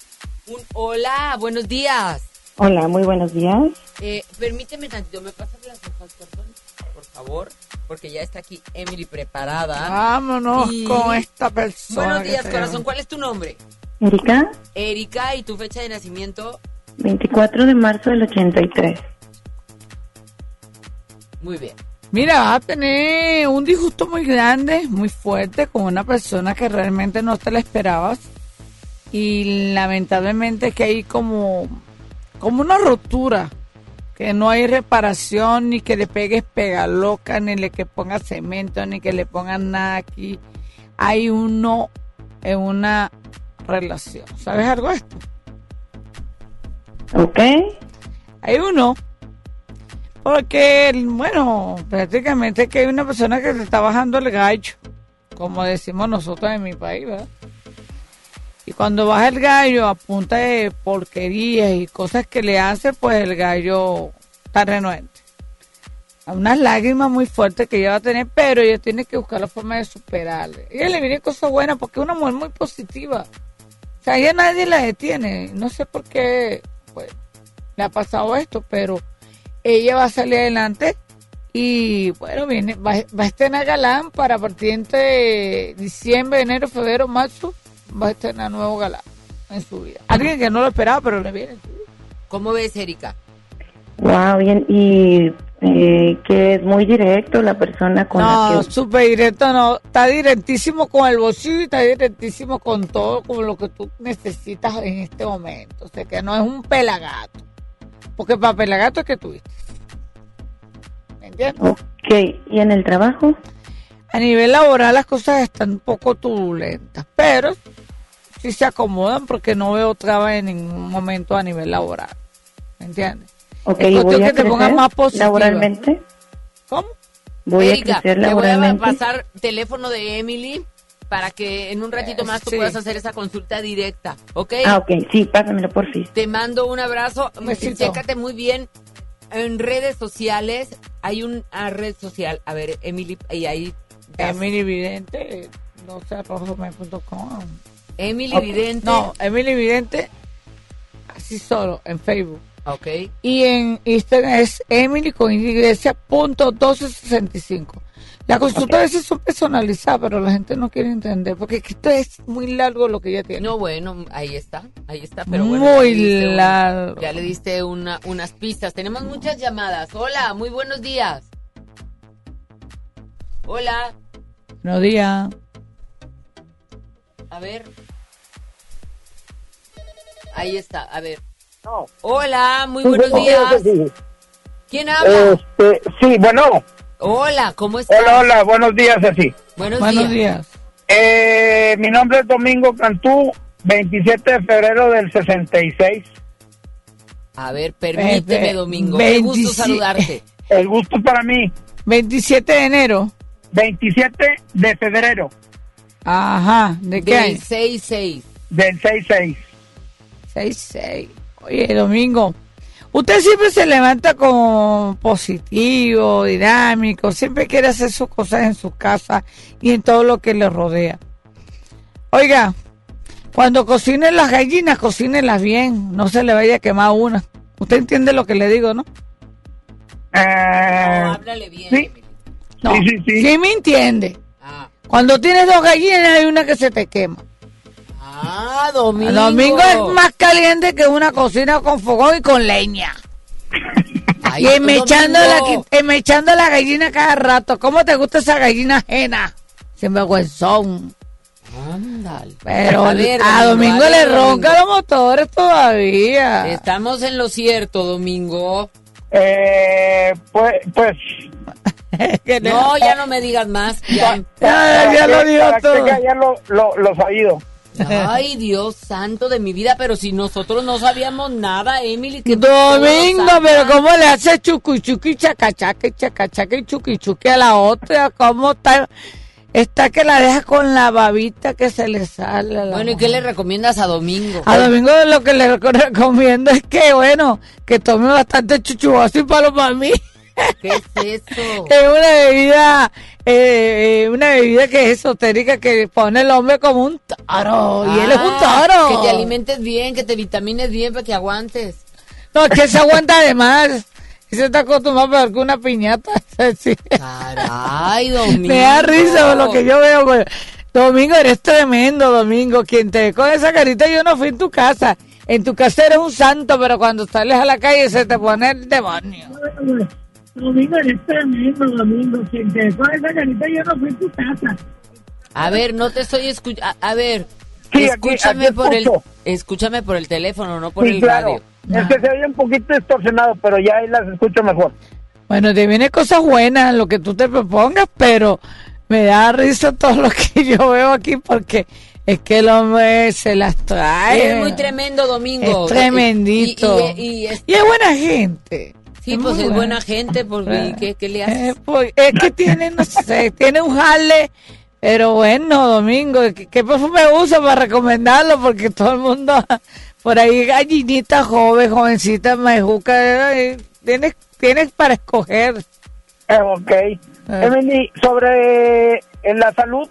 S6: un hola, buenos días.
S33: Hola, muy buenos días.
S6: Eh, permíteme tantito, ¿me pasas las hojas, perdón? Por favor, porque ya está aquí Emily preparada.
S9: Vámonos
S6: Y-
S9: con esta persona.
S6: Buenos días, corazón, ¿cuál es tu nombre?
S33: Erika,
S6: Erika, ¿y tu fecha de nacimiento?
S33: 24 de marzo del 83.
S6: Muy bien.
S9: Mira, vas a tener un disgusto muy grande, muy fuerte, con una persona que realmente no te la esperabas. Y lamentablemente que hay como, como una rotura, que no hay reparación, ni que le pegues pega loca, ni le que pongas cemento, ni que le pongan nada aquí. Hay uno en una relación. ¿Sabes algo de esto?
S34: Ok.
S9: Hay uno. Porque, bueno, prácticamente que hay una persona que se está bajando el gallo, como decimos nosotros en mi país, ¿verdad? Y cuando baja el gallo a punta de porquerías y cosas que le hace, pues el gallo está renuente. Unas lágrimas muy fuertes que ella va a tener, pero ella tiene que buscar la forma de superarle. Ella le viene cosas buenas porque es una mujer muy positiva. O sea, ella nadie la detiene. No sé por qué pues, le ha pasado esto, pero ella va a salir adelante y bueno, viene, va, va a estrenar galán para partir entre diciembre, enero, febrero, marzo, va a estrenar nuevo galán en su vida. Alguien que no lo esperaba, pero le viene.
S6: ¿Cómo ves, Erika?
S34: Wow, bien. Y eh, que es muy directo la persona con
S9: No,
S34: la que...
S9: súper directo, no. Está directísimo con el bolsillo y está directísimo con todo, con lo que tú necesitas en este momento. O sea, que no es un pelagato. Porque para pelagato es que tuviste. ¿Me entiendes?
S34: Ok, ¿y en el trabajo?
S9: A nivel laboral las cosas están un poco turbulentas, pero sí se acomodan porque no veo trabas en ningún momento a nivel laboral. ¿Me entiendes?
S34: Ok,
S9: Es
S34: ¿y
S9: cuestión
S34: voy a
S9: que te pongas
S34: crecer
S9: más positiva.
S34: laboralmente?
S9: ¿Cómo?
S34: Voy
S6: Erika,
S34: a crecer
S6: te voy a
S34: laboralmente.
S6: pasar teléfono de Emily para que en un ratito más tú
S9: sí.
S6: puedas hacer esa consulta directa, ¿ok?
S34: Ah, ok, sí, pásamelo por fin.
S6: Te mando un abrazo.
S9: besito.
S6: Chécate muy bien. En redes sociales hay una red social. A ver, Emily, y ahí. das.
S9: Emily Vidente, no sé, arroba.com.
S6: Emily. Vidente.
S9: No, Emily Vidente, así solo, en Facebook.
S6: Ok.
S9: Y en Instagram es Emily con iglesia punto 1265. La consulta a veces son personalizadas, pero la gente no quiere entender, porque es que esto es muy largo lo que ella tiene.
S6: No, bueno, ahí está, ahí está, pero bueno.
S9: Muy
S6: ya un-
S9: largo.
S6: ya le diste una, unas pistas. Tenemos muchas llamadas. Hola, muy buenos días. Hola,
S9: Buenos días.
S6: a ver. Ahí está, a ver. Hola, muy buenos días. ¿Quién habla?
S35: Este, sí, bueno.
S6: Hola, ¿cómo estás?
S35: Hola, hola, buenos días, así.
S6: Buenos,
S9: Buenos
S6: días.
S9: días.
S35: Eh, mi nombre es Domingo Cantú, 27 de febrero del 66.
S6: A ver, permíteme,
S9: Eh,
S6: Domingo. Qué gusto
S9: 27.
S6: saludarte.
S35: El gusto para mí.
S9: 27 de enero.
S35: 27 de febrero
S9: Ajá. ¿De qué
S6: Del
S9: año?
S6: 6-6.
S35: del 66.
S9: 6-6. Oye, Domingo, usted siempre se levanta como positivo, dinámico, siempre quiere hacer sus cosas en su casa y en todo lo que le rodea. Oiga, cuando cocinen las gallinas, cocínenlas bien, no se le vaya a quemar una. Usted entiende lo que le digo, ¿no?
S35: Eh,
S6: No, háblale bien.
S35: sí.
S9: No,
S35: Sí, sí, sí.
S9: me entiende.
S6: Ah.
S9: Cuando tienes dos gallinas hay una que se te quema.
S6: Ah, Domingo.
S9: El domingo es más caliente que una cocina con fogón y con leña.
S6: Ay,
S9: y emechando la,
S6: Domingo.
S9: emechando la gallina cada rato. ¿Cómo te gusta esa gallina ajena? Sinvergüenzón.
S6: Ándale.
S9: Pero
S6: A ver,
S9: a Domingo
S6: a
S9: le
S6: ver,
S9: roncan los motores todavía.
S6: Estamos en lo cierto, Domingo.
S35: Eh, pues, pues
S6: No, ya no me digas más. Ya.
S9: Ya, ya lo dijo
S35: para que
S9: todo.
S35: ya lo, lo, lo sabido.
S6: Ay, Dios santo de mi vida, pero si nosotros no sabíamos nada, Emily. Que
S9: Domingo, pero. ¿cómo le hace chucu chuqui chacachaque, chacachaque y chuqui chuqui a la otra? ¿Cómo está? Está que la deja con la babita que se le sale. a la
S6: Bueno, ¿y qué le recomiendas a Domingo?
S9: A Domingo lo que le rec- recomiendo es que, bueno, que tome bastante chuchuazo y palo para mí.
S6: ¿Qué es eso?
S9: Es una bebida, eh, eh, una bebida que es esotérica que pone el hombre como un toro. y él es un
S6: Ah,
S9: toro.
S6: Que te alimentes bien, que te vitamines bien para que aguantes.
S9: No, es que se aguanta de más. Y se está acostumbrado peor que una piñata. Sí.
S6: Caray, Domingo.
S9: Me da risa lo que yo veo. güey. Domingo, eres tremendo, Domingo. Quien te ve con esa carita, yo no fui en tu casa. En tu casa eres un santo, pero cuando sales a la calle se te pone el demonio.
S36: Domingo, eres tremendo, Domingo. Quien te con esa carita yo no fui a tu casa.
S6: A ver, no te estoy escuchando. A, a ver,
S35: Sí,
S6: escúchame
S35: aquí
S6: por el escúchame por el teléfono, no por
S35: Sí,
S6: el
S35: claro.
S6: radio.
S35: Es que se oye un poquito distorsionado, pero ya ahí las escucho mejor.
S9: Bueno, te viene cosas buenas, lo que tú te propongas, pero me da risa todo lo que yo veo aquí porque es que el hombre se las trae.
S6: Es muy tremendo, Domingo.
S9: Es tremendito.
S6: Y, y- y es,
S9: Y es buena gente.
S6: Sí,
S9: es
S6: pues
S9: muy
S6: es
S9: buena.
S6: buena gente, porque ¿qué, qué le?
S9: Eh, pues, es que tiene, no sé, tiene un jale, pero bueno, Domingo, ¿qué, qué perfume usa para recomendarlo? Porque todo el mundo, por ahí, gallinita joven, jovencita, majuca, eh, tienes, tienes para escoger.
S35: Eh, ok. Emily, sobre en la salud,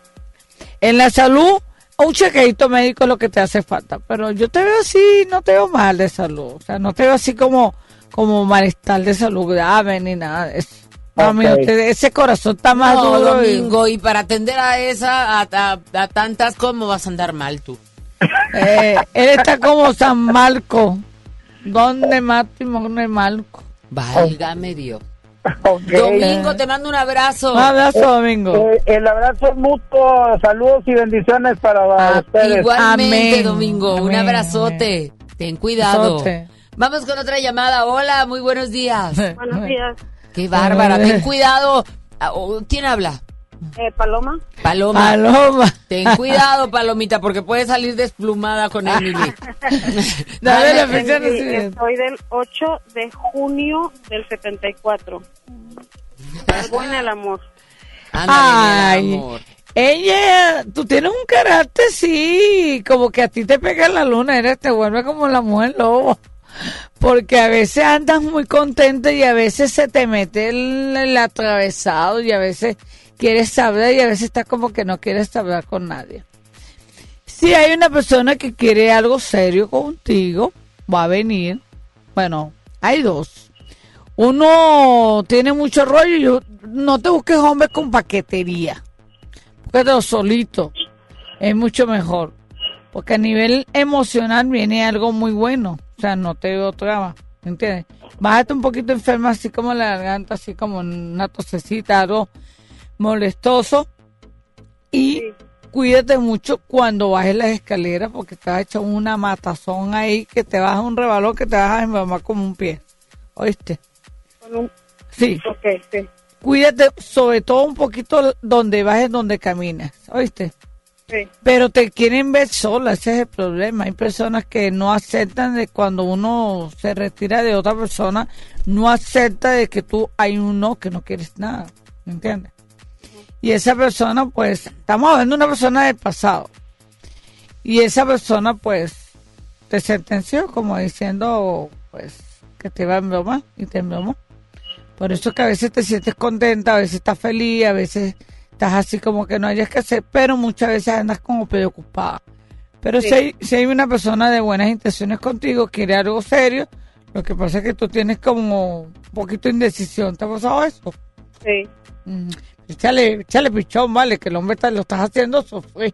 S9: En la salud, un chequeito médico es lo que te hace falta, pero yo te veo así, no te veo mal de salud, o sea, no te veo así como, como malestar de salud grave ni nada de eso. Usted- ese corazón está más
S6: no,
S9: duro.
S6: Domingo, y para atender a esa, a, a- a tantas, ¿cómo vas a andar mal tú?
S9: Eh, él está como San Marco. ¿Dónde Máximo? ¿Dónde Marco?
S6: Válgame Dios. Domingo, te mando un abrazo.
S9: Un abrazo, Domingo.
S35: Eh, el abrazo es mutuo, saludos y bendiciones para ustedes.
S6: Ah, Igualmente,
S35: Amén.
S6: Domingo, un
S35: Amén.
S6: abrazote. Ten cuidado. Vamos con otra llamada. Hola, muy buenos días.
S37: Buenos días.
S6: Qué bárbara, ten cuidado. Ah, ¿Quién habla?
S37: Eh, Paloma.
S6: Paloma.
S9: Paloma.
S6: Ten cuidado, Palomita, porque puede salir desplumada con Emily.
S9: Dale la
S37: Emily,
S9: fecha.
S37: Estoy del 8 de junio del 74. Algo en el amor.
S9: Ay, ella, tú tienes un carácter, sí, como que a ti te pega la luna, eres, te vuelve como la mujer lobo. Porque a veces andas muy contenta y a veces se te mete el, atravesado y a veces quieres hablar y a veces estás como que no quieres hablar con nadie. Si hay una persona que quiere algo serio contigo, va a venir. Bueno, hay dos. Uno tiene mucho rollo y yo- no te busques hombres con paquetería. Búscatelo solito. Es mucho mejor. Porque a nivel emocional viene algo muy bueno. O sea, no te veo traba. ¿Entiendes? Bájate un poquito enferma, así como la garganta, así como una tosecita, algo molestoso. Y cuídate mucho cuando bajes las escaleras porque te has hecho una matazón ahí que te vas a un rebalón que te vas a enfermar como un pie. ¿Oíste?
S37: Un-
S9: Sí.
S37: Sí.
S9: Cuídate sobre todo un poquito donde bajes, donde caminas. ¿Oíste? Pero te quieren ver sola, ese es el problema. Hay personas que no aceptan de cuando uno se retira de otra persona, no acepta de que tú hay uno que no quieres nada, ¿me entiendes? Y esa persona, pues, estamos hablando de una persona del pasado. Y esa persona, pues, te sentenció como diciendo, pues, que te va a embromar y te embromó. Por eso es que a veces te sientes contenta, a veces estás feliz, a veces estás así como que no hayas que hacer, pero muchas veces andas como preocupada. Pero
S37: Sí.
S9: si, hay, si hay una persona de buenas intenciones contigo, quiere algo serio, lo que pasa es que tú tienes como un poquito de indecisión. ¿Te ha pasado eso?
S37: Sí.
S9: Mm, Échale, échale pichón, vale, que el hombre está- lo estás haciendo sufrir.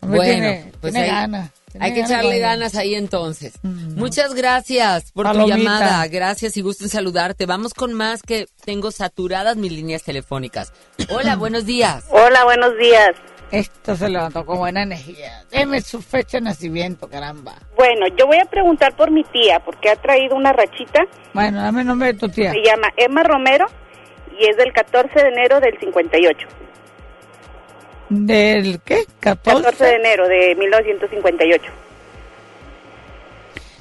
S9: El hombre
S6: Bueno,
S9: tiene,
S6: pues
S9: tiene ganas.
S6: Hay que echarle ganas ahí entonces. Muchas gracias por
S9: Palomita.
S6: tu llamada. Gracias y gusto en saludarte. Vamos con más que tengo saturadas mis líneas telefónicas. Hola, buenos días.
S37: Hola, buenos días.
S9: Esto se levantó con buena energía. Deme su fecha de nacimiento, caramba.
S37: Bueno, yo voy a preguntar por mi tía, porque ha traído una rachita.
S9: Bueno, dame el nombre de tu tía.
S37: Se llama Emma Romero y es del 14 de enero del 58.
S9: ¿Del qué? 14.
S37: 14 de enero de 1958.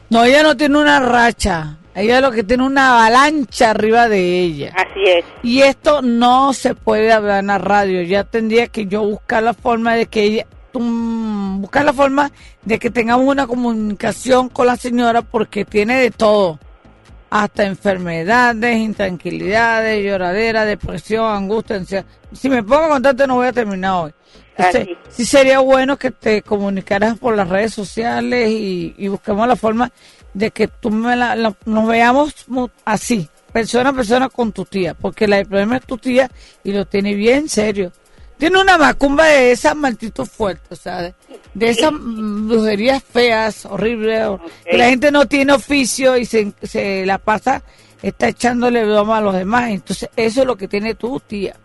S9: No, ella no tiene una racha. Ella lo que tiene una avalancha arriba de ella.
S37: Así es.
S9: Y esto no se puede hablar en la radio. Ya tendría que yo buscar la forma de que ella, buscar la forma de que tengamos una comunicación con la señora porque tiene de todo. Hasta enfermedades, intranquilidades, lloradera, depresión, angustia, ansiedad. Si me pongo a contarte no voy a terminar hoy. Entonces, sí sería bueno que te comunicaras por las redes sociales y, y busquemos la forma de que tú me la, la- nos veamos así, persona a persona con tu tía, porque la, el problema es tu tía y lo tiene bien serio. Tiene una macumba de esas malditos fuertes, o sea, de, de esas brujerías feas, horribles, que la gente no tiene oficio y se, se la pasa, está echándole broma a los demás. Entonces, eso es lo que tiene tu tía.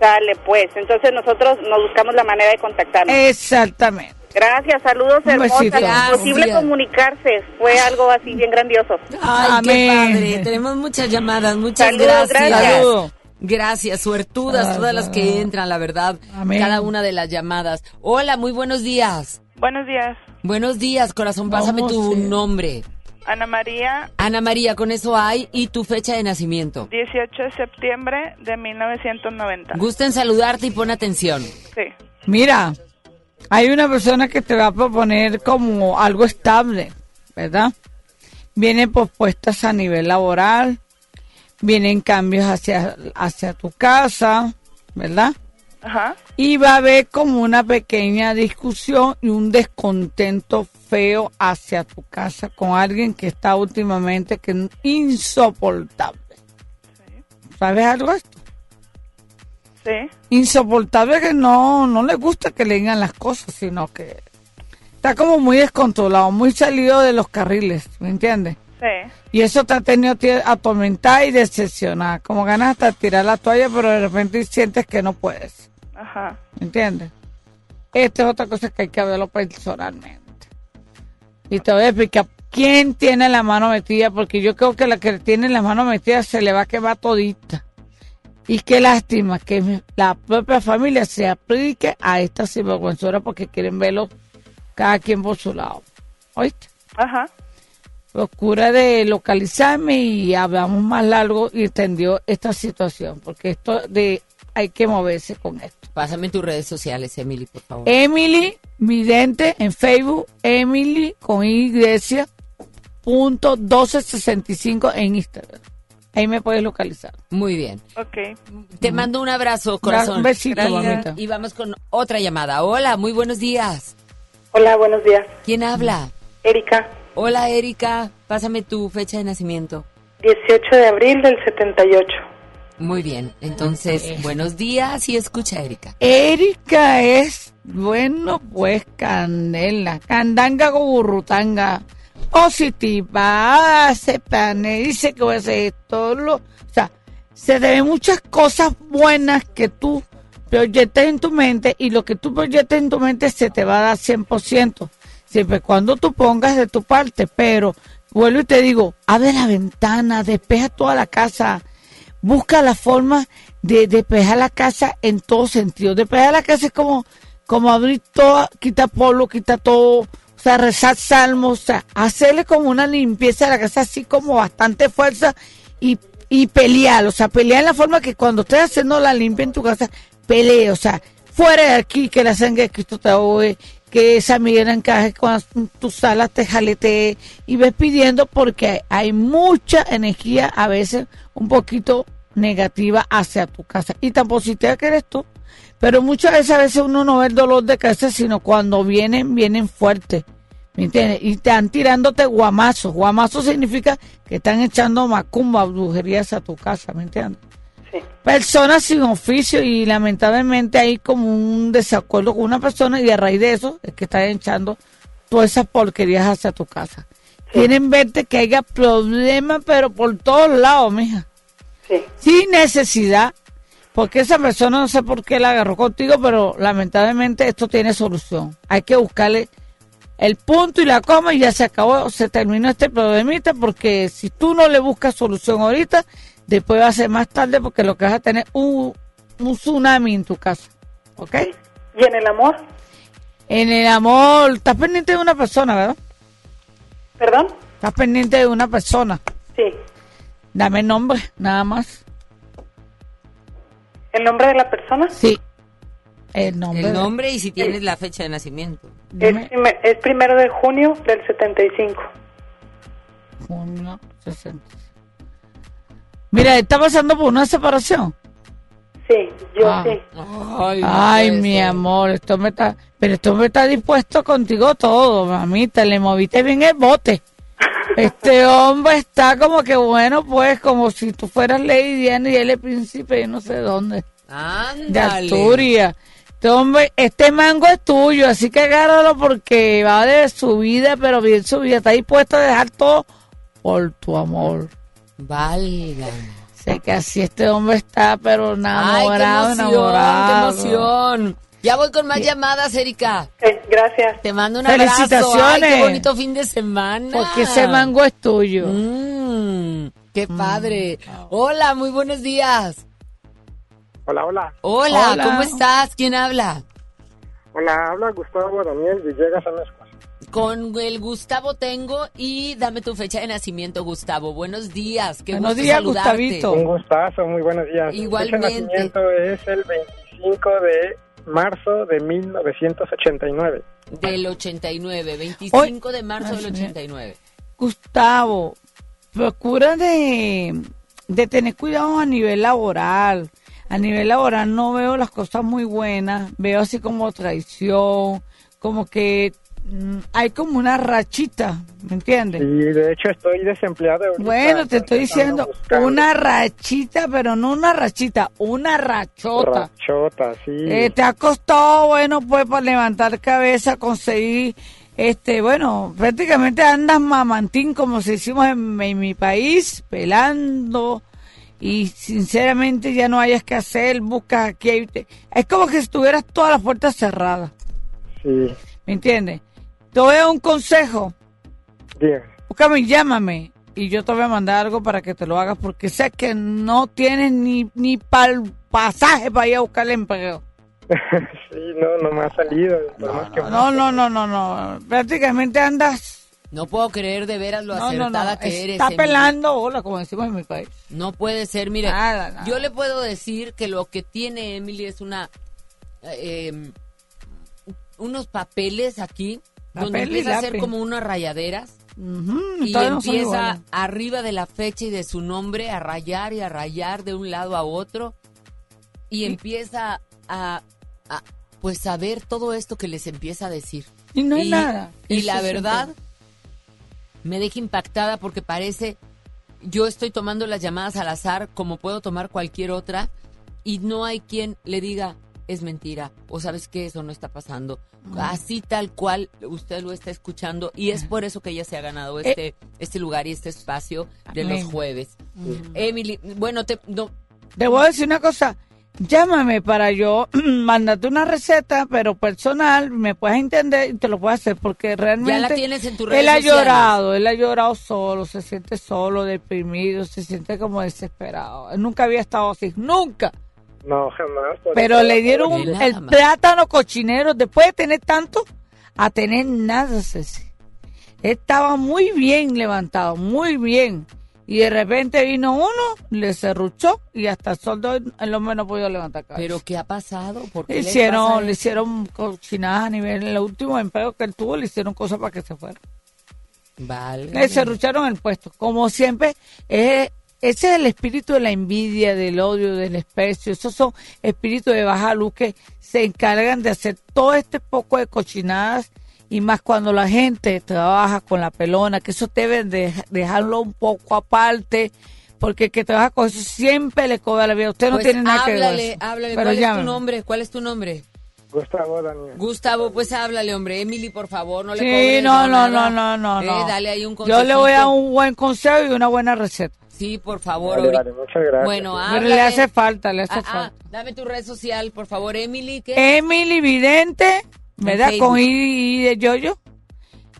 S37: Dale, pues. Entonces nosotros nos buscamos la manera de contactarnos.
S9: Exactamente.
S37: Gracias, saludos. Imposible
S6: Gracias.
S37: comunicarse. Fue algo así bien grandioso.
S6: Ay,
S9: Amén.
S6: qué padre. Tenemos muchas llamadas. Muchas
S37: Saludos,
S6: gracias.
S37: gracias.
S6: Gracias, suertudas todas las que entran, la verdad.
S9: Amén.
S6: Cada una de las llamadas. Hola, muy buenos días.
S38: Buenos días,
S6: Buenos días, corazón. Pásame tu
S9: sí.
S6: nombre.
S38: Ana María,
S6: Ana María, con eso hay. Y tu fecha de nacimiento.
S38: 18 de septiembre de 1990.
S6: Gusten saludarte y pon atención.
S38: Sí,
S9: Mira, hay una persona que te va a proponer como algo estable, ¿verdad? Vienen propuestas a nivel laboral, vienen cambios hacia, hacia tu casa, ¿verdad?
S38: ajá,
S9: Y va a haber como una pequeña discusión y un descontento feo hacia tu casa con alguien que está últimamente que es insoportable. ¿Sabes algo de esto?
S38: sí,
S9: insoportable que no, no le gusta que le digan las cosas, sino que está como muy descontrolado, muy salido de los carriles, ¿me entiendes?
S38: Sí,
S9: Y eso te ha tenido atormentada y decepcionada, como ganas hasta tirar la toalla, pero de repente sientes que no puedes,
S38: ajá,
S9: ¿me entiendes? Esta es otra cosa que hay que verlo personalmente. Y te voy a explicar quién tiene la mano metida, porque yo creo que la que tiene la mano metida se le va a quemar todita. Y qué lástima que la propia familia se aplique a esta sinvergüenzura porque quieren verlo cada quien por su lado. ¿Oíste?
S38: ajá,
S9: Procura de localizarme y hablamos más largo y entendió esta situación, porque esto de hay que moverse con esto.
S6: Pásame tus redes sociales, Emily, por favor.
S9: Emily Vidente en Facebook, Emily con Y Iglesia, punto 1265 en Instagram. Ahí me puedes localizar.
S6: Muy bien.
S38: ok.
S6: Te mando un abrazo, corazón.
S9: Un besito, mamita.
S6: Y vamos con otra llamada. Hola, muy buenos días.
S39: Hola, buenos días.
S6: ¿Quién habla?
S39: Erika,
S6: Hola, Erika. Pásame tu fecha de nacimiento.
S39: 18 de abril del 78.
S6: Muy bien. Entonces, buenos días y escucha, Erika.
S9: Erika es, bueno, pues candela, candanga con burrutanga, positiva, hace planes, dice que voy a hacer esto, lo, o sea, se deben muchas cosas buenas que tú proyectes en tu mente y lo que tú proyectes en tu mente se te va a dar 100%, siempre y cuando tú pongas de tu parte, pero vuelvo y te digo, abre la ventana, despeja toda la casa, busca la forma de despejar la casa en todo sentido. Despejar la casa es como, como abrir todo, quita polvo, quita todo, o sea, rezar salmos, o sea, hacerle como una limpieza a la casa así como bastante fuerza y, y pelear, o sea, pelear en la forma que cuando estés haciendo la limpia en tu casa, pelee, o sea, fuera de aquí, que la sangre de Cristo te ahogue, que esa miguel encaje con tus alas te jalete y ves pidiendo porque hay mucha energía a veces un poquito negativa hacia tu casa y tan positiva que eres tú. Pero muchas veces a veces uno no ve el dolor de cabeza, sino cuando vienen, vienen fuertes. ¿Me entiendes? Y están tirándote guamazos. Guamazos significa que están echando macumba, brujerías a tu casa, ¿me entiendes? Personas sin oficio y lamentablemente hay como un desacuerdo con una persona y a raíz de eso es que están echando todas esas porquerías hacia tu casa. Quieren verte que haya problemas, pero por todos lados, mija. Sin necesidad, porque esa persona no sé por qué la agarró contigo, pero lamentablemente esto tiene solución. Hay que buscarle el punto y la coma y ya se acabó, se terminó este problemita, porque si tú no le buscas solución ahorita, después va a ser más tarde porque lo que vas a tener un, un tsunami en tu casa. ¿Ok?
S39: ¿Y en el amor?
S9: En el amor, estás pendiente de una persona, ¿verdad?
S39: ¿Perdón?
S9: Estás pendiente de una persona.
S39: Sí.
S9: Dame el nombre, nada más.
S39: ¿El nombre de la persona?
S9: Sí. El nombre.
S6: El nombre y si tienes la fecha de nacimiento.
S39: Es, primer- es primero de junio del 75.
S9: Junio 60. Mira, está pasando por una separación.
S39: Sí, yo
S9: Ah.
S39: sí.
S6: Ay,
S9: Ay, mi amor, esto me está, pero esto me está dispuesto contigo todo, mamita, le moviste bien el bote. Este hombre está como que bueno, pues, como si tú fueras Lady Diana y él el príncipe, yo no sé dónde. de
S6: Ándale.
S9: Asturias. Este hombre, este mango es tuyo, así que agárralo porque va de subida, pero bien subida. Está dispuesto a dejar todo por tu amor.
S6: Valga.
S9: Sé que así este hombre está, pero
S6: Ay, qué
S9: enamorado,
S6: emoción,
S9: enamorado.
S6: qué emoción. Ya voy con más llamadas, Erika.
S39: gracias.
S6: Te mando un abrazo.
S9: Felicitaciones.
S6: Ay, qué bonito fin de semana.
S9: Porque ese mango es tuyo.
S6: Mm, qué padre. Hola, muy buenos días.
S40: Hola, hola.
S6: Hola,
S40: Hola.
S6: ¿cómo estás? ¿Quién habla?
S40: Hola, habla Gustavo Daniel Villegas Amezcua.
S6: Con el Gustavo tengo y dame tu fecha de nacimiento, Gustavo. Buenos días. Qué
S40: Buenos
S6: gusto
S40: días,
S6: saludarte.
S40: Un gustazo, muy buenos días. Mi fecha de
S6: Igualmente.
S40: nacimiento es el 25 de marzo de 1989.
S6: Del 89, 25 de marzo del 89.
S9: Gustavo, procura de, de tener cuidado a nivel laboral. A nivel laboral no veo las cosas muy buenas, veo así como traición, como que hay como una rachita, ¿me entiendes?
S40: Y de hecho estoy desempleado. ahorita,
S9: Bueno, te estoy diciendo una rachita, pero no una rachita, una rachota.
S40: Rachota, sí.
S9: Eh, te ha costado, bueno, pues para levantar cabeza, conseguir, este, bueno, prácticamente andas mamantín, como se hicimos en, en mi país, pelando, y sinceramente ya no hayas que hacer, buscas aquí. Es como que si tuvieras todas las puertas cerradas,
S40: Sí,
S9: ¿me entiendes? Te voy a dar un consejo,
S40: dígame.
S9: búscame y llámame, y yo te voy a mandar algo para que te lo hagas, porque sé que no tienes ni, ni para el pasaje para ir a buscar el empleo.
S40: sí, no, no me ha salido. que-
S9: No, no, no, no, no. Prácticamente andas.
S6: No puedo creer de veras lo
S9: No,
S6: acertada
S9: no.
S6: que eres.
S9: Está
S6: Emily.
S9: pelando bola, como decimos en mi país.
S6: No puede ser, mire,
S9: Nada, nada.
S6: yo le puedo decir que lo que tiene Emily es una eh, unos papeles aquí donde empieza a hacer como unas rayaderas y empieza arriba de la fecha y de su nombre a rayar y a rayar de un lado a otro y empieza a, a, pues a ver todo esto que les empieza a decir.
S9: Y no hay nada.
S6: Y
S9: Eso
S6: la verdad me deja impactada porque parece yo estoy tomando las llamadas al azar como puedo tomar cualquier otra y no hay quien le diga es mentira o sabes que eso no está pasando así tal cual usted lo está escuchando y es por eso que ella se ha ganado este este lugar y este espacio de los
S9: Eh.
S6: Jueves Emily bueno te no,
S9: Te voy a decir una cosa. Llámame para yo mandarte una receta, pero personal, me puedes entender y te lo puedo hacer porque realmente.
S6: tienes en redes
S9: Él ha
S6: sociales.
S9: llorado, él ha llorado solo, se siente solo, deprimido, se siente como desesperado. Él nunca había estado así, nunca.
S40: No, jamás.
S9: Pero le dieron un- el plátano cochinero después de tener tanto a tener nada, Ceci. Estaba muy bien levantado, muy bien. Y de repente vino uno, le cerruchó y hasta el sol de hoy el hombre no pudo levantar cabeza.
S6: pero qué ha pasado ¿Por qué
S9: Le
S6: le
S9: hicieron,
S6: pasa
S9: le
S6: eso?
S9: hicieron cochinadas a nivel, el último empleo que él tuvo, le hicieron cosas para que se fuera.
S6: Válgame.
S9: Le cerrucharon el puesto. Como siempre, es, ese es el espíritu de la envidia, del odio, del desprecio. Esos son espíritus de baja luz que se encargan de hacer todo este poco de cochinadas y más cuando la gente trabaja con la pelona, que eso debe de dejarlo un poco aparte, porque el que trabaja con eso siempre le cobra la vida. Usted no
S6: Pues
S9: tiene nada que ver.
S6: háblale.
S9: Pero
S6: ¿Cuál es tu nombre? ¿Cuál es tu nombre?
S40: Gustavo Daniel.
S6: Gustavo, pues háblale, hombre. Emily, por favor, no le
S9: Sí, no, no, no, no, no,
S6: Eh,
S9: no.
S6: dale ahí un
S9: Yo le voy a dar un buen consejo y una buena receta.
S6: Sí, por favor.
S40: Vale, vale, muchas gracias.
S6: Bueno,
S9: Pero le hace falta, le hace
S6: Ah, ah,
S9: falta.
S6: dame tu red social, por favor, Emily. ¿qué?
S9: Emily Vidente, ¿verdad? Con I de Yoyo.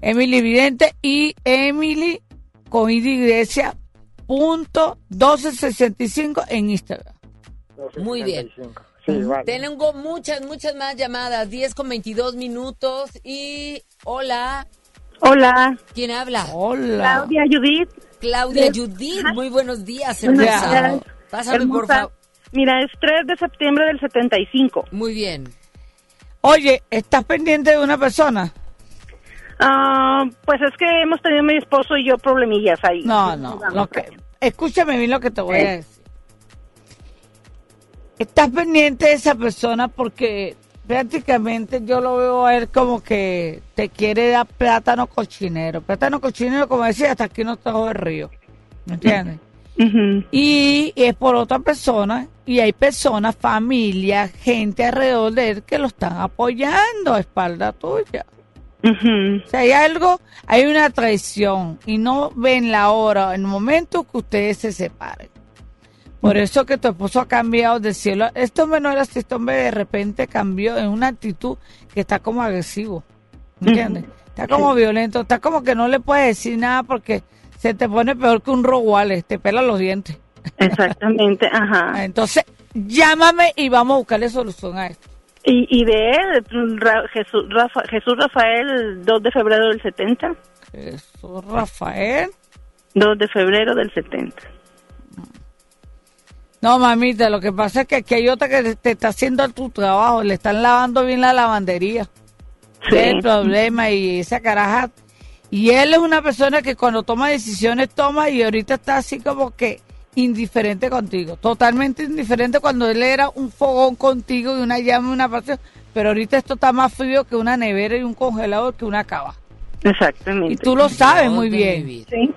S9: Emily Vidente y Emily con I de Iglesia punto 1265 en Instagram.
S6: Muy bien.
S40: Sí, vale.
S6: Tengo muchas, muchas más llamadas. 10 con 22 minutos. Y hola.
S37: Hola.
S6: ¿Quién habla?
S9: Hola.
S37: Claudia Judith.
S6: Claudia
S37: De-
S6: Judith. Muy buenos días,
S37: Buenos
S6: hermosa.
S37: días.
S6: Pásame, por
S37: Hermosa.
S6: favor.
S37: Mira, es 3 de septiembre del 75.
S6: Muy bien.
S9: Oye, ¿estás pendiente de una persona?
S37: Ah, pues es que hemos tenido mi esposo y yo problemillas ahí.
S9: No, no. Lo que, escúchame bien lo que te voy a decir. Estás pendiente de esa persona porque prácticamente yo lo veo a él como que te quiere dar plátano cochinero. Plátano cochinero, como decía, hasta aquí no trajo el río. ¿Me entiendes? Y es por otra persona y hay personas, familia, gente alrededor de él que lo están apoyando a espalda tuya. O sea, hay algo, hay una traición y no ven la hora, el momento que ustedes se separen. Por eso que tu esposo ha cambiado del cielo. Este hombre no era así, este hombre de repente cambió en una actitud que está como agresivo. ¿Entiendes? Está como violento, está como que no le puedes decir nada porque se te pone peor que un roguales, te pela los dientes.
S41: Exactamente, ajá.
S9: Entonces, llámame y vamos a buscarle solución a esto.
S41: Y, y de él, Ra- Jesús, Rafa- Jesús Rafael, 2 de febrero del 70.
S9: Jesús Rafael.
S41: 2 de febrero del 70.
S9: No, mamita, lo que pasa es que aquí hay otra que te está haciendo tu trabajo, le están lavando bien la lavandería.
S41: Sí.
S9: Es el problema y esa caraja. Y él es una persona que cuando toma decisiones toma y ahorita está así como que indiferente contigo, totalmente indiferente cuando él era un fogón contigo y una llama y una pasión, pero ahorita esto está más frío que una nevera y un congelador que una cava.
S41: Exactamente.
S9: Y tú lo sabes muy bien.
S41: Sí.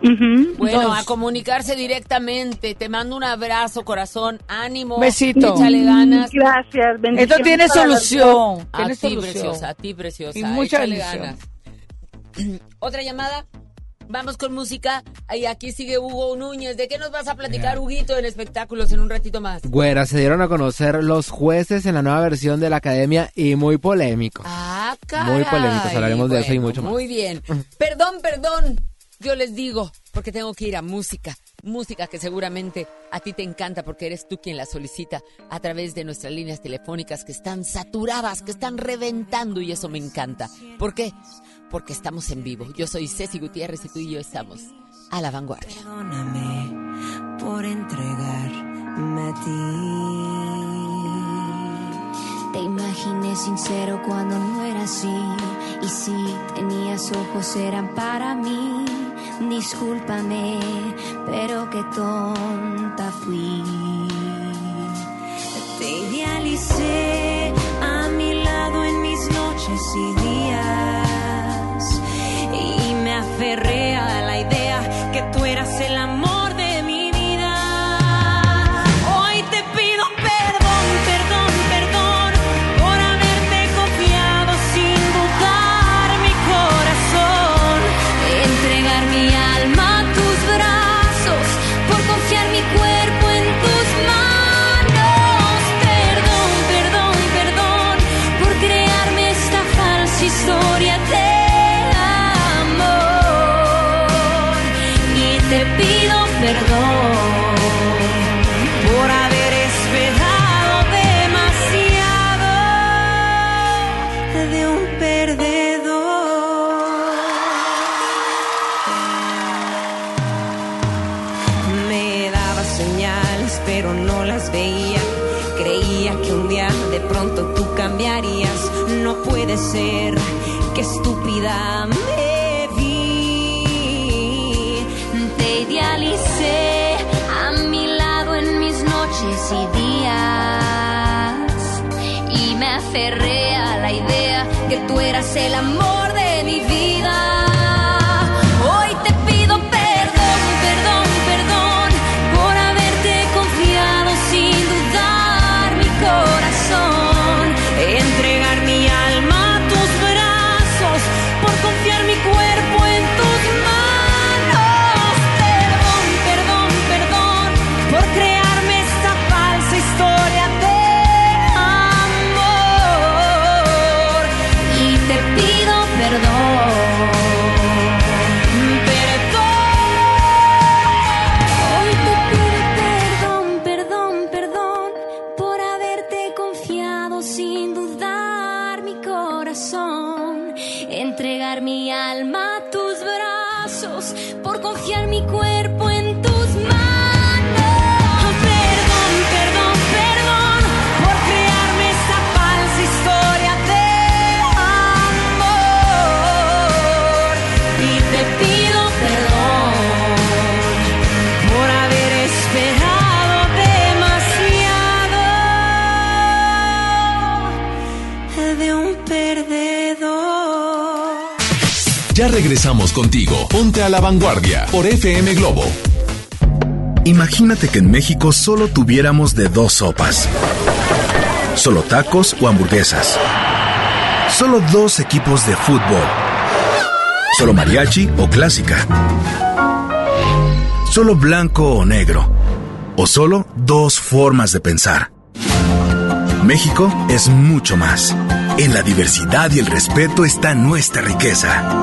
S6: Bueno,
S9: Entonces-
S6: a comunicarse directamente. Te mando un abrazo, corazón. Ánimo.
S9: Besito.
S6: Échale ganas.
S41: Gracias, bendiciones.
S9: Esto tiene solución.
S6: A
S9: Tiene
S6: ti,
S9: solución.
S6: preciosa. A ti, preciosa.
S9: Y mucha
S6: Échale
S9: bendición.
S6: ganas. Otra llamada. Vamos con música. Y aquí sigue Hugo Núñez. ¿De qué nos vas a platicar, Huguito, en espectáculos en un ratito más?
S42: Güera, se dieron a conocer los jueces en la nueva versión de la academia y muy polémico.
S6: Ah, caray.
S42: Muy polémicos, hablaremos de eso y mucho más.
S6: Muy bien. Perdón, perdón. Yo les digo, porque tengo que ir a música. Música que seguramente a ti te encanta porque eres tú quien la solicita a través de nuestras líneas telefónicas que están saturadas, que están reventando y eso me encanta. ¿Por qué? Porque estamos en vivo. Yo soy Ceci Gutiérrez y tú y yo estamos a la vanguardia.
S1: Perdóname por entregarme a ti. Te imaginé sincero cuando no era así. Y si tenías ojos eran para mí. Discúlpame, pero qué tonta fui. Te idealicé puede que estúpida me vi. Te idealicé a mi lado en mis noches y días. Y me aferré a la idea que tú eras el amor
S5: regresamos contigo. Ponte a la vanguardia por FM Globo.
S19: Imagínate que en México solo tuviéramos de dos sopas. Solo tacos o hamburguesas. Solo dos equipos de fútbol. Solo mariachi o clásica. Solo blanco o negro. O solo dos formas de pensar. México es mucho más. En la diversidad y el respeto está nuestra riqueza.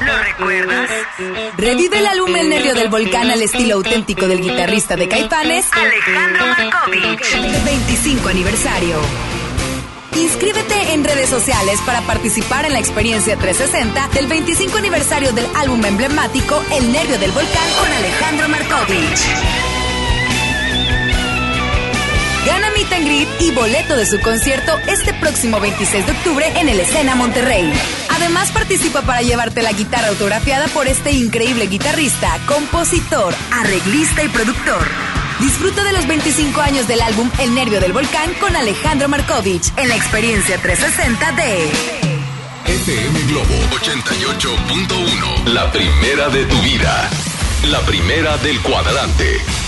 S43: ¿Lo recuerdas? Revive el álbum El Nervio del Volcán al estilo auténtico del guitarrista de Caifanes, Alejandro Markovich. 25 aniversario. Inscríbete en redes sociales para participar en la experiencia 360 del 25 aniversario del álbum emblemático El Nervio del Volcán con Alejandro Markovich. Meet and y boleto de su concierto este próximo 26 de octubre en el Escena Monterrey. Además participa para llevarte la guitarra autografiada por este increíble guitarrista, compositor, arreglista y productor. Disfruta de los 25 años del álbum El Nervio del Volcán con Alejandro Markovich en la experiencia 360 de
S5: FM Globo 88.1. La primera de tu vida. La primera del cuadrante.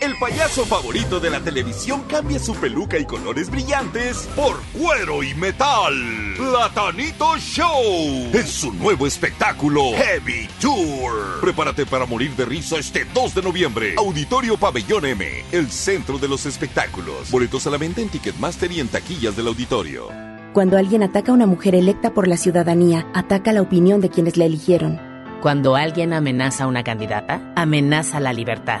S13: El payaso favorito de la televisión cambia su peluca y colores brillantes por cuero y metal. Platanito Show es su nuevo espectáculo Heavy Tour. Prepárate para morir de risa este 2 de noviembre. Auditorio Pabellón M, el centro de los espectáculos. Boletos a la venta en Ticketmaster y en taquillas del auditorio.
S20: Cuando alguien ataca a una mujer electa por la ciudadanía, ataca la opinión de quienes la eligieron.
S44: Cuando alguien amenaza a una candidata, amenaza la libertad.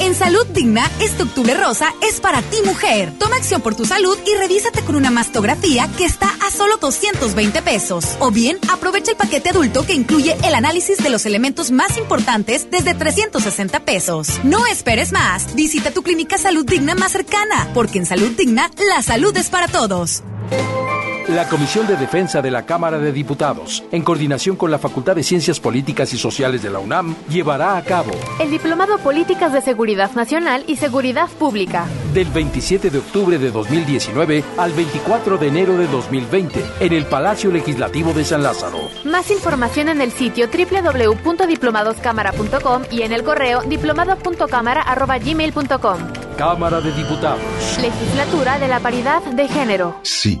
S43: En Salud Digna, este octubre rosa es para ti mujer. Toma acción por tu salud y revísate con una mastografía que está a solo 220 pesos. O bien, aprovecha el paquete adulto que incluye el análisis de los elementos más importantes desde 360 pesos. No esperes más. Visita tu clínica Salud Digna más cercana, porque en Salud Digna, la salud es para todos.
S45: La Comisión de Defensa de la Cámara de Diputados, en coordinación con la Facultad de Ciencias Políticas y Sociales de la UNAM, llevará a cabo
S46: el Diplomado Políticas de Seguridad Nacional y Seguridad Pública.
S45: Del 27 de octubre de 2019 al 24 de enero de 2020 en el Palacio Legislativo de San Lázaro.
S46: Más información en el sitio www.diplomadoscámara.com y en el correo diplomado.cámara.gmail.com.
S45: Cámara de Diputados.
S46: Legislatura de la Paridad de Género.
S25: Sí,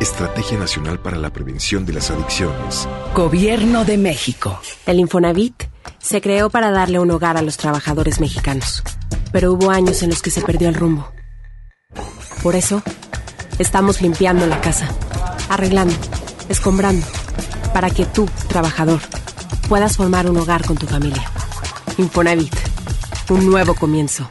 S25: Estrategia Nacional para la Prevención de las Adicciones.
S47: Gobierno de México.
S20: El Infonavit se creó para darle un hogar a los trabajadores mexicanos, pero hubo años en los que se perdió el rumbo. Por eso, estamos limpiando la casa, arreglando, escombrando, para que tú, trabajador, puedas formar un hogar con tu familia. Infonavit, un nuevo comienzo.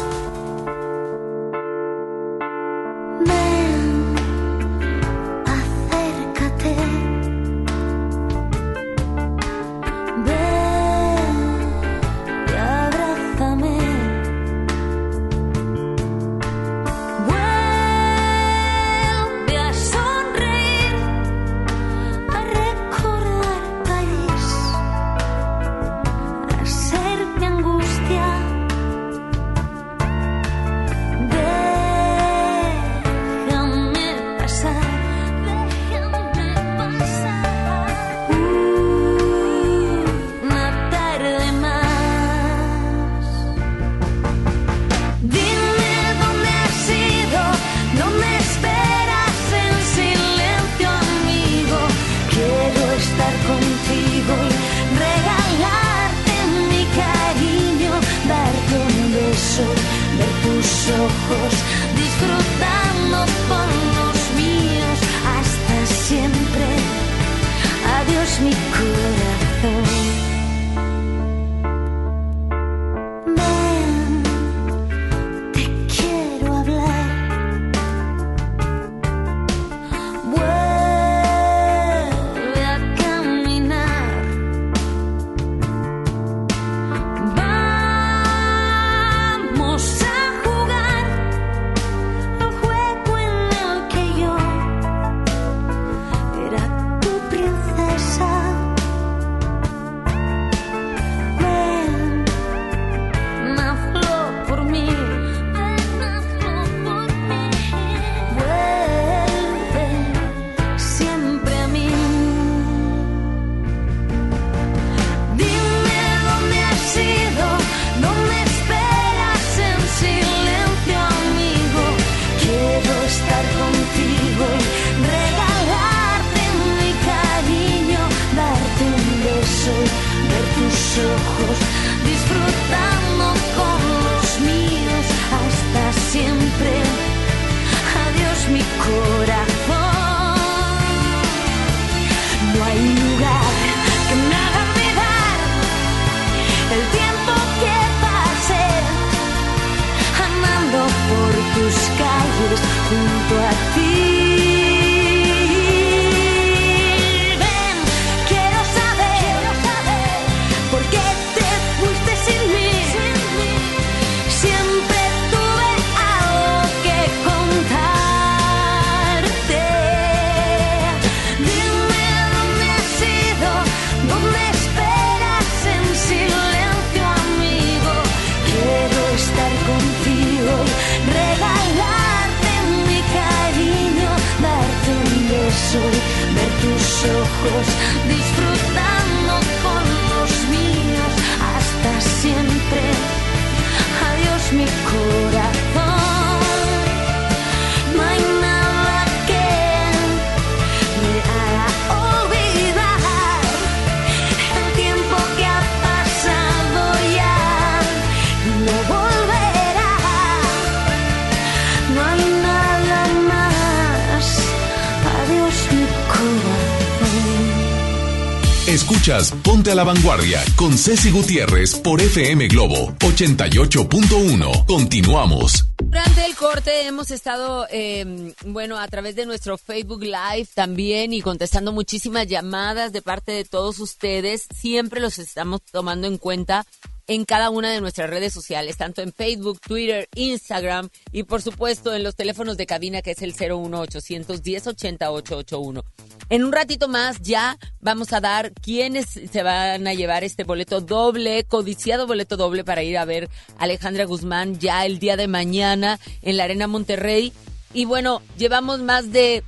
S5: Ponte a la Vanguardia con Ceci Gutiérrez por FM Globo 88.1. Continuamos.
S6: Durante el corte hemos estado, eh, bueno, a través de nuestro Facebook Live también y contestando muchísimas llamadas de parte de todos ustedes. Siempre los estamos tomando en cuenta en cada una de nuestras redes sociales, tanto en Facebook, Twitter, Instagram y por supuesto en los teléfonos de cabina que es el 01800 1080 881. En un ratito más ya vamos a dar quiénes se van a llevar este boleto doble, codiciado boleto doble para ir a ver a Alejandra Guzmán ya el día de mañana en la Arena Monterrey. Y bueno, llevamos más de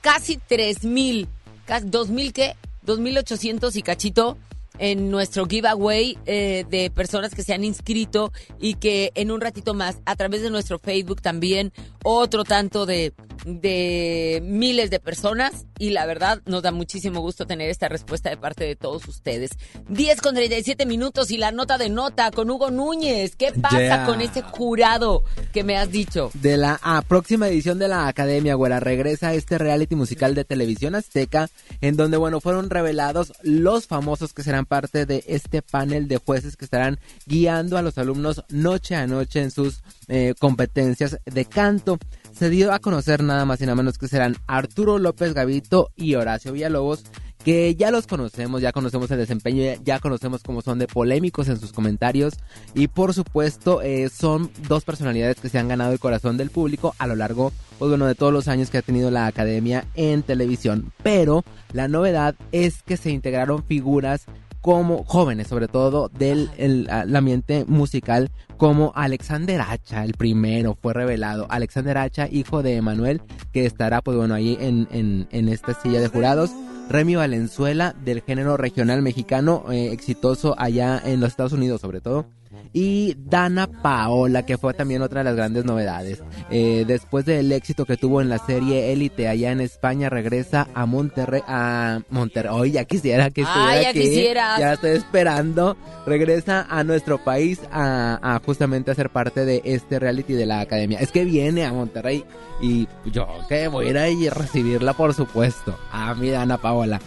S6: casi 3.000, casi 2.000 qué, 2.800 y cachito en nuestro giveaway eh, de personas que se han inscrito y que en un ratito más a través de nuestro Facebook también otro tanto de, de miles de personas y la verdad nos da muchísimo gusto tener esta respuesta de parte de todos ustedes. 10 con 37 minutos y la nota de nota con Hugo Núñez. ¿Qué pasa
S8: Yeah.
S6: con ese jurado que me has dicho?
S8: De la ah, próxima edición de la Academia, güera, regresa este reality musical de televisión azteca, en donde, bueno, fueron revelados los famosos que serán parte de este panel de jueces que estarán guiando a los alumnos noche a noche en sus eh, competencias de canto. Se dio a conocer nada más y nada menos que serán Arturo López Gavito y Horacio Villalobos, que ya los conocemos, ya conocemos el desempeño, ya, conocemos cómo son de polémicos en sus comentarios y por supuesto eh, son dos personalidades que se han ganado el corazón del público a lo largo pues, bueno, de todos los años que ha tenido la academia en televisión. Pero la novedad es que se integraron figuras como jóvenes, sobre todo del el, el ambiente musical, como Alexander Hacha, el primero fue revelado. Alexander Hacha, hijo de Emanuel, que estará, pues bueno, ahí en, en, en esta silla de jurados. Remy Valenzuela, del género regional mexicano, eh, exitoso allá en los Estados Unidos, sobre todo. Y Dana Paola, que fue también otra de las grandes novedades. Eh, después del éxito que tuvo en la serie Élite allá en España, regresa a Monterrey. A Monterrey. Ya quisiera que estuviera
S6: Ay, ya
S8: aquí.
S6: quisieras.
S8: Ya estoy esperando. Regresa a nuestro país a, a justamente a ser parte de este reality de la academia. Es que viene a Monterrey y yo que voy a ir ahí a recibirla, por supuesto. A mi Dana Paola.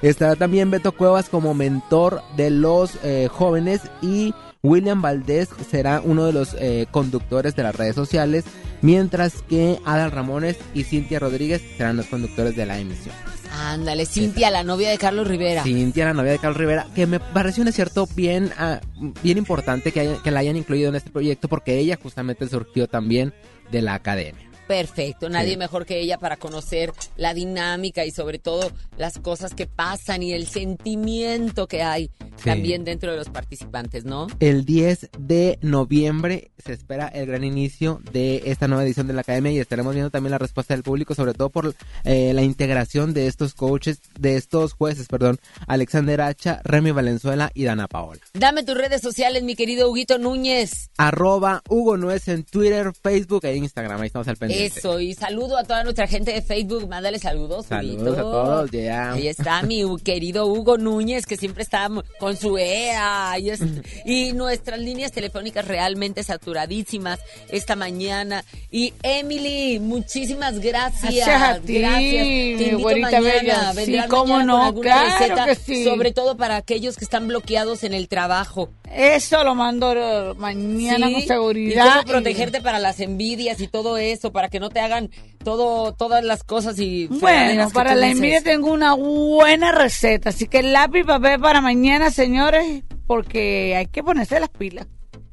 S8: Estará también Beto Cuevas como mentor de los eh, jóvenes y William Valdés será uno de los eh, conductores de las redes sociales, mientras que Adal Ramones y Cintia Rodríguez serán los conductores de la emisión.
S6: Ándale, Cintia, la novia de Carlos Rivera.
S8: Cintia, la novia de Carlos Rivera, que me pareció un acierto bien, ah, bien importante que, haya- que la hayan incluido en este proyecto porque ella justamente surgió también de la academia.
S6: Perfecto, nadie
S8: Sí.
S6: mejor que ella para conocer la dinámica y sobre todo las cosas que pasan y el sentimiento que hay
S8: Sí.
S6: también dentro de los participantes, ¿no?
S8: El 10 de noviembre se espera el gran inicio de esta nueva edición de la academia y estaremos viendo también la respuesta del público, sobre todo por eh, la integración de estos coaches, de estos jueces, perdón, Alexander Hacha, Remy Valenzuela y Dana Paola.
S6: Dame tus redes sociales, mi querido Huguito Núñez.
S8: Arroba Hugo Nuez en Twitter, Facebook e Instagram, ahí estamos al pendiente.
S6: Eso, y saludo a toda nuestra gente de Facebook, mándale saludos,
S8: Saludos
S6: Huguito.
S8: a todos, ya.
S6: Ahí está mi querido Hugo Núñez, que siempre está con su EA. Y, es- y nuestras líneas telefónicas realmente saturadísimas esta mañana. Y Emily, muchísimas gracias.
S9: Gracias a ti,
S6: Gracias. Te
S9: mi
S6: invito
S9: güerita
S6: mañana.
S9: bella. Sí, cómo no, claro
S6: receta,
S9: que sí.
S6: Sobre todo para aquellos que están bloqueados en el trabajo.
S9: Eso lo mando eh, mañana
S6: Sí,
S9: con
S6: Y
S9: seguridad.
S6: cómo protegerte para las envidias y todo eso, para que no te hagan todo, todas las cosas y
S9: Bueno, para la envidia tengo una buena receta, así que lápiz y papel para mañana, señores, porque hay que ponerse las pilas.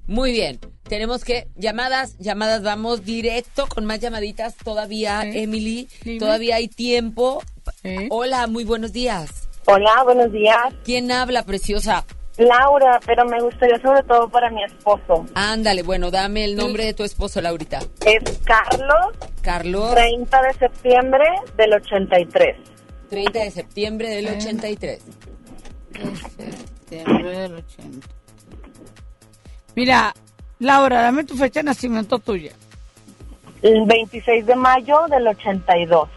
S6: Muy bien. Tenemos que llamadas, llamadas, vamos directo con más llamaditas todavía, Emily.
S9: Dime.
S6: Todavía hay tiempo. Hola, muy buenos días.
S48: Hola, buenos días.
S6: ¿Quién habla, preciosa?
S48: Laura, pero me gustaría sobre todo para mi esposo.
S6: Ándale, bueno, dame el nombre de tu esposo, Laurita.
S48: Es Carlos.
S6: Carlos.
S48: 30 de septiembre del 83.
S6: 30 de septiembre del 83.
S9: Septiembre del 80. Mira, Laura, dame tu fecha de nacimiento tuya.
S48: El 26 de mayo del 82.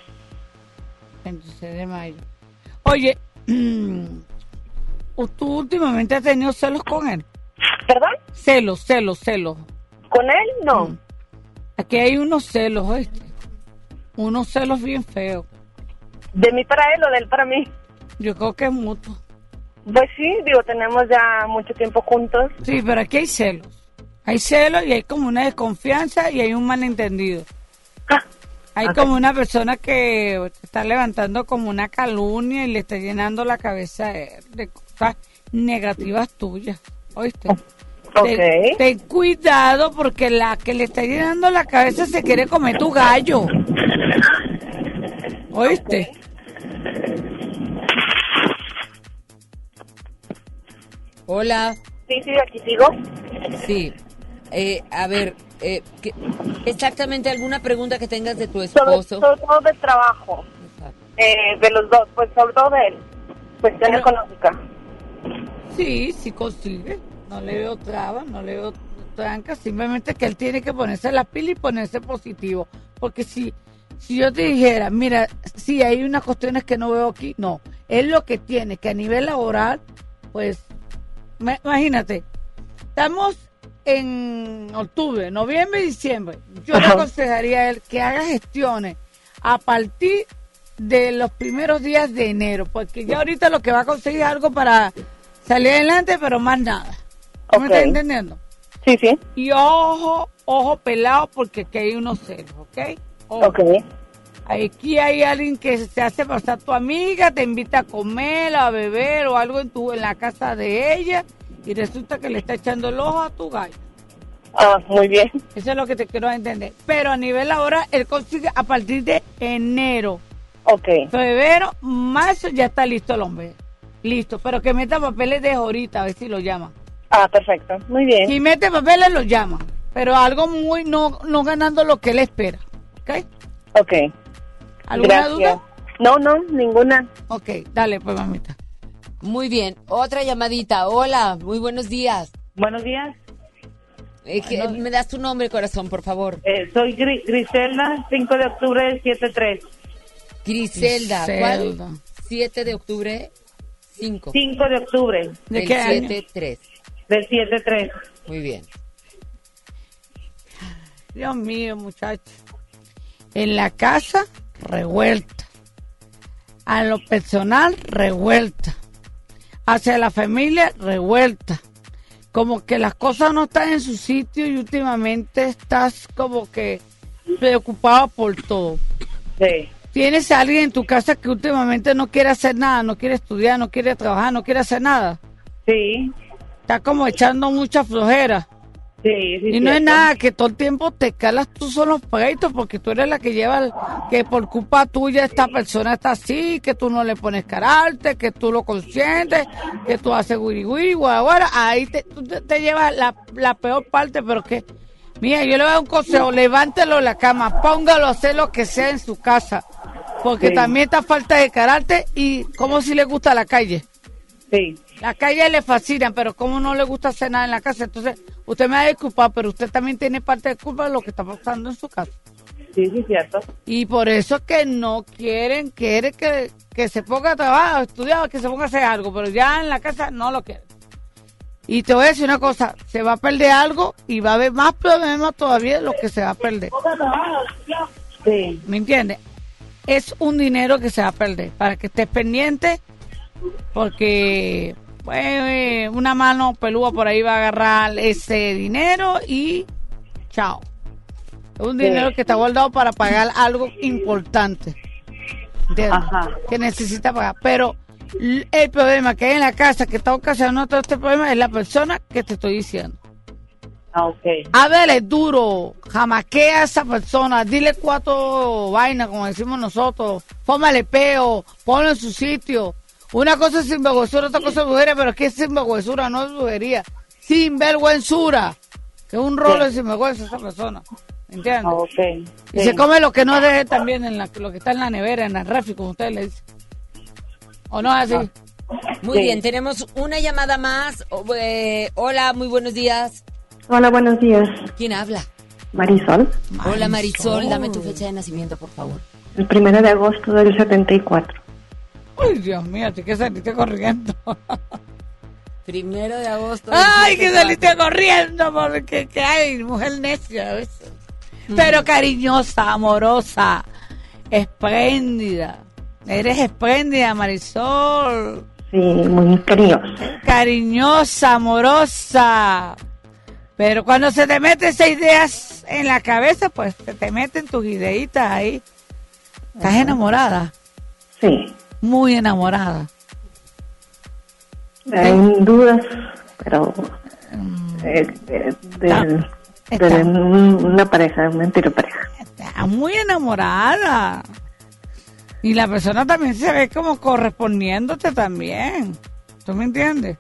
S9: 26 de mayo. Oye, ¿tú últimamente has tenido celos con él?
S48: ¿Perdón?
S9: Celos, celos, celos.
S48: ¿Con él? No.
S9: Aquí hay unos celos, ¿oíste? Unos celos bien feos.
S48: ¿De mí para él o de él para mí?
S9: Yo creo que es mutuo.
S48: Pues sí, digo, tenemos ya mucho tiempo juntos.
S9: Sí, pero aquí hay celos. Hay celos y hay como una desconfianza y hay un malentendido. Hay
S48: ok.
S9: como una persona que está levantando como una calumnia y le está llenando la cabeza de, de negativas tuyas. ¿Oíste? Ten, ten cuidado porque la que le está llenando la cabeza se quiere comer tu gallo. ¿Oíste?
S6: Hola.
S48: Sí, sí, aquí sigo.
S6: Sí. Eh, a ver, eh, ¿qué- exactamente alguna pregunta que tengas de tu
S48: Sobre,
S6: esposo.
S48: sobre todo del trabajo. Eh, de los dos, pues sobre todo de él. Cuestión económica.
S9: Sí, sí consigue. No le veo trabas, no le veo trancas. Simplemente que él tiene que ponerse la pila y ponerse positivo. Porque si, si yo te dijera, mira, sí hay unas cuestiones que no veo aquí, no. Él lo que tiene que a nivel laboral, pues, me- imagínate, estamos en octubre, noviembre y diciembre. Yo le aconsejaría a él que haga gestiones a partir de los primeros días de enero, porque ya ahorita lo que va a conseguir es algo para salir adelante, pero más nada. ¿Me estás entendiendo?
S48: Sí, sí.
S9: Y ojo, ojo pelado, porque aquí hay unos celos, ¿ok? Ojo.
S48: Ok.
S9: Aquí hay alguien que se hace pasar tu amiga, te invita a comer, a beber o algo en, tu, en la casa de ella y resulta que le está echando el ojo a tu gallo.
S48: Ah, muy bien.
S9: Eso es lo que te quiero entender. Pero a nivel ahora, él consigue a partir de enero.
S48: Ok.
S9: Febrero, marzo, ya está listo el hombre. Listo, pero que meta papeles de ahorita, a ver si lo llama.
S48: Ah, perfecto. Muy bien.
S9: Si mete papeles, lo llama. Pero algo muy, no, no ganando lo que él espera. ¿Ok?
S48: Ok.
S9: ¿Alguna
S48: Gracias.
S9: duda?
S48: No, no, ninguna.
S9: Ok, dale, pues, mamita.
S6: Muy bien. Otra llamadita. Hola, muy buenos días.
S49: Buenos días.
S6: Eh, que- ¿Me das tu nombre, corazón, por favor?
S49: Eh, soy Gri- Griselda, 5 de octubre del 73.
S6: Griselda.
S49: Griselda.
S6: ¿Cuál? 7 de octubre. 5.
S49: 5 de octubre.
S6: Del
S49: qué año?
S6: 7-3.
S49: Del 73.
S6: Muy bien.
S9: Dios mío, muchachos. En la casa, revuelta. A lo personal, revuelta. Hacia la familia, revuelta. Como que las cosas no están en su sitio y últimamente estás como que preocupado por todo.
S49: Sí.
S9: ¿Tienes a alguien en tu casa que últimamente no quiere hacer nada, no quiere estudiar, no quiere trabajar, no quiere hacer nada?
S49: Sí.
S9: Está como echando mucha flojera.
S49: Sí, sí.
S9: Y no es nada que todo el tiempo te calas tú son los pleitos porque tú eres la que lleva el- que por culpa tuya esta persona está así, que tú no le pones carácter, que tú lo consientes, que tú haces wiri wiri, guara, guara. Ahí te, te, te llevas la, la peor parte, pero que, mira, yo le voy a dar un consejo, levántelo de la cama, póngalo a hacer lo que sea en su casa, porque
S49: Sí.
S9: también está falta de carácter y como si le gusta la calle.
S49: Sí.
S9: La calle le fascina, pero como no le gusta hacer nada en la casa, entonces usted me va a disculpar, pero usted también tiene parte de culpa de lo que está pasando en su casa.
S49: Sí, sí, cierto.
S9: Y por eso que no quieren, quiere que, que se ponga a trabajar, a estudiar, que se ponga a hacer algo, pero ya en la casa no lo quieren. Y te voy a decir una cosa, se va a perder algo y va a haber más problemas todavía de lo que se va a perder.
S49: Sí.
S9: ¿Me entiendes? Es un dinero que se va a perder, para que estés pendiente, porque pues, eh, una mano pelúa por ahí va a agarrar ese dinero y chao. Es un
S49: Sí.
S9: dinero que está guardado para pagar algo importante. ¿entiendes?
S49: Ajá.
S9: Que necesita pagar. Pero el problema que hay en la casa que está ocasionando todo este problema es la persona que te estoy diciendo.
S49: Ah, ok.
S9: Háblale duro, jamaquea a esa persona, dile cuatro vainas, como decimos nosotros, fómale peo, ponlo en su sitio. Una cosa es sinvergüenzura, otra cosa es brujería, pero aquí es sinvergüenzura, no es brujería. Sinvergüenzura, que es un rol de sinvergüenza esa persona, ¿entiendes?
S49: Ah, ok.
S9: Y
S49: Sí.
S9: se come lo que no deje también, en la, lo que está en la nevera, en el refri, como ustedes le dicen. ¿O no es así?
S6: Muy
S9: Sí.
S6: bien, tenemos una llamada más. Eh, hola, muy buenos días.
S33: Hola, buenos días.
S6: ¿Quién habla?
S33: Marisol.
S6: Hola Marisol, dame tu fecha de nacimiento, por favor.
S33: El primero de agosto del 74.
S9: Uy, Dios mío, que saliste corriendo.
S6: Primero de agosto. del
S9: Ay, que
S6: 74.
S9: saliste corriendo porque que hay mujer necia a veces. Pero cariñosa, amorosa, espléndida. Eres espléndida, Marisol.
S33: Sí, muy cariñosa.
S9: Cariñosa, amorosa. Pero cuando se te meten esas ideas en la cabeza, pues se te meten tus ideitas ahí. ¿Estás enamorada?
S33: Sí.
S9: Muy enamorada.
S33: Hay dudas, pero eh, de, de- de un- una pareja, una anterior pareja.
S9: Está muy enamorada. Y la persona también se ve como correspondiéndote también. ¿Tú me entiendes?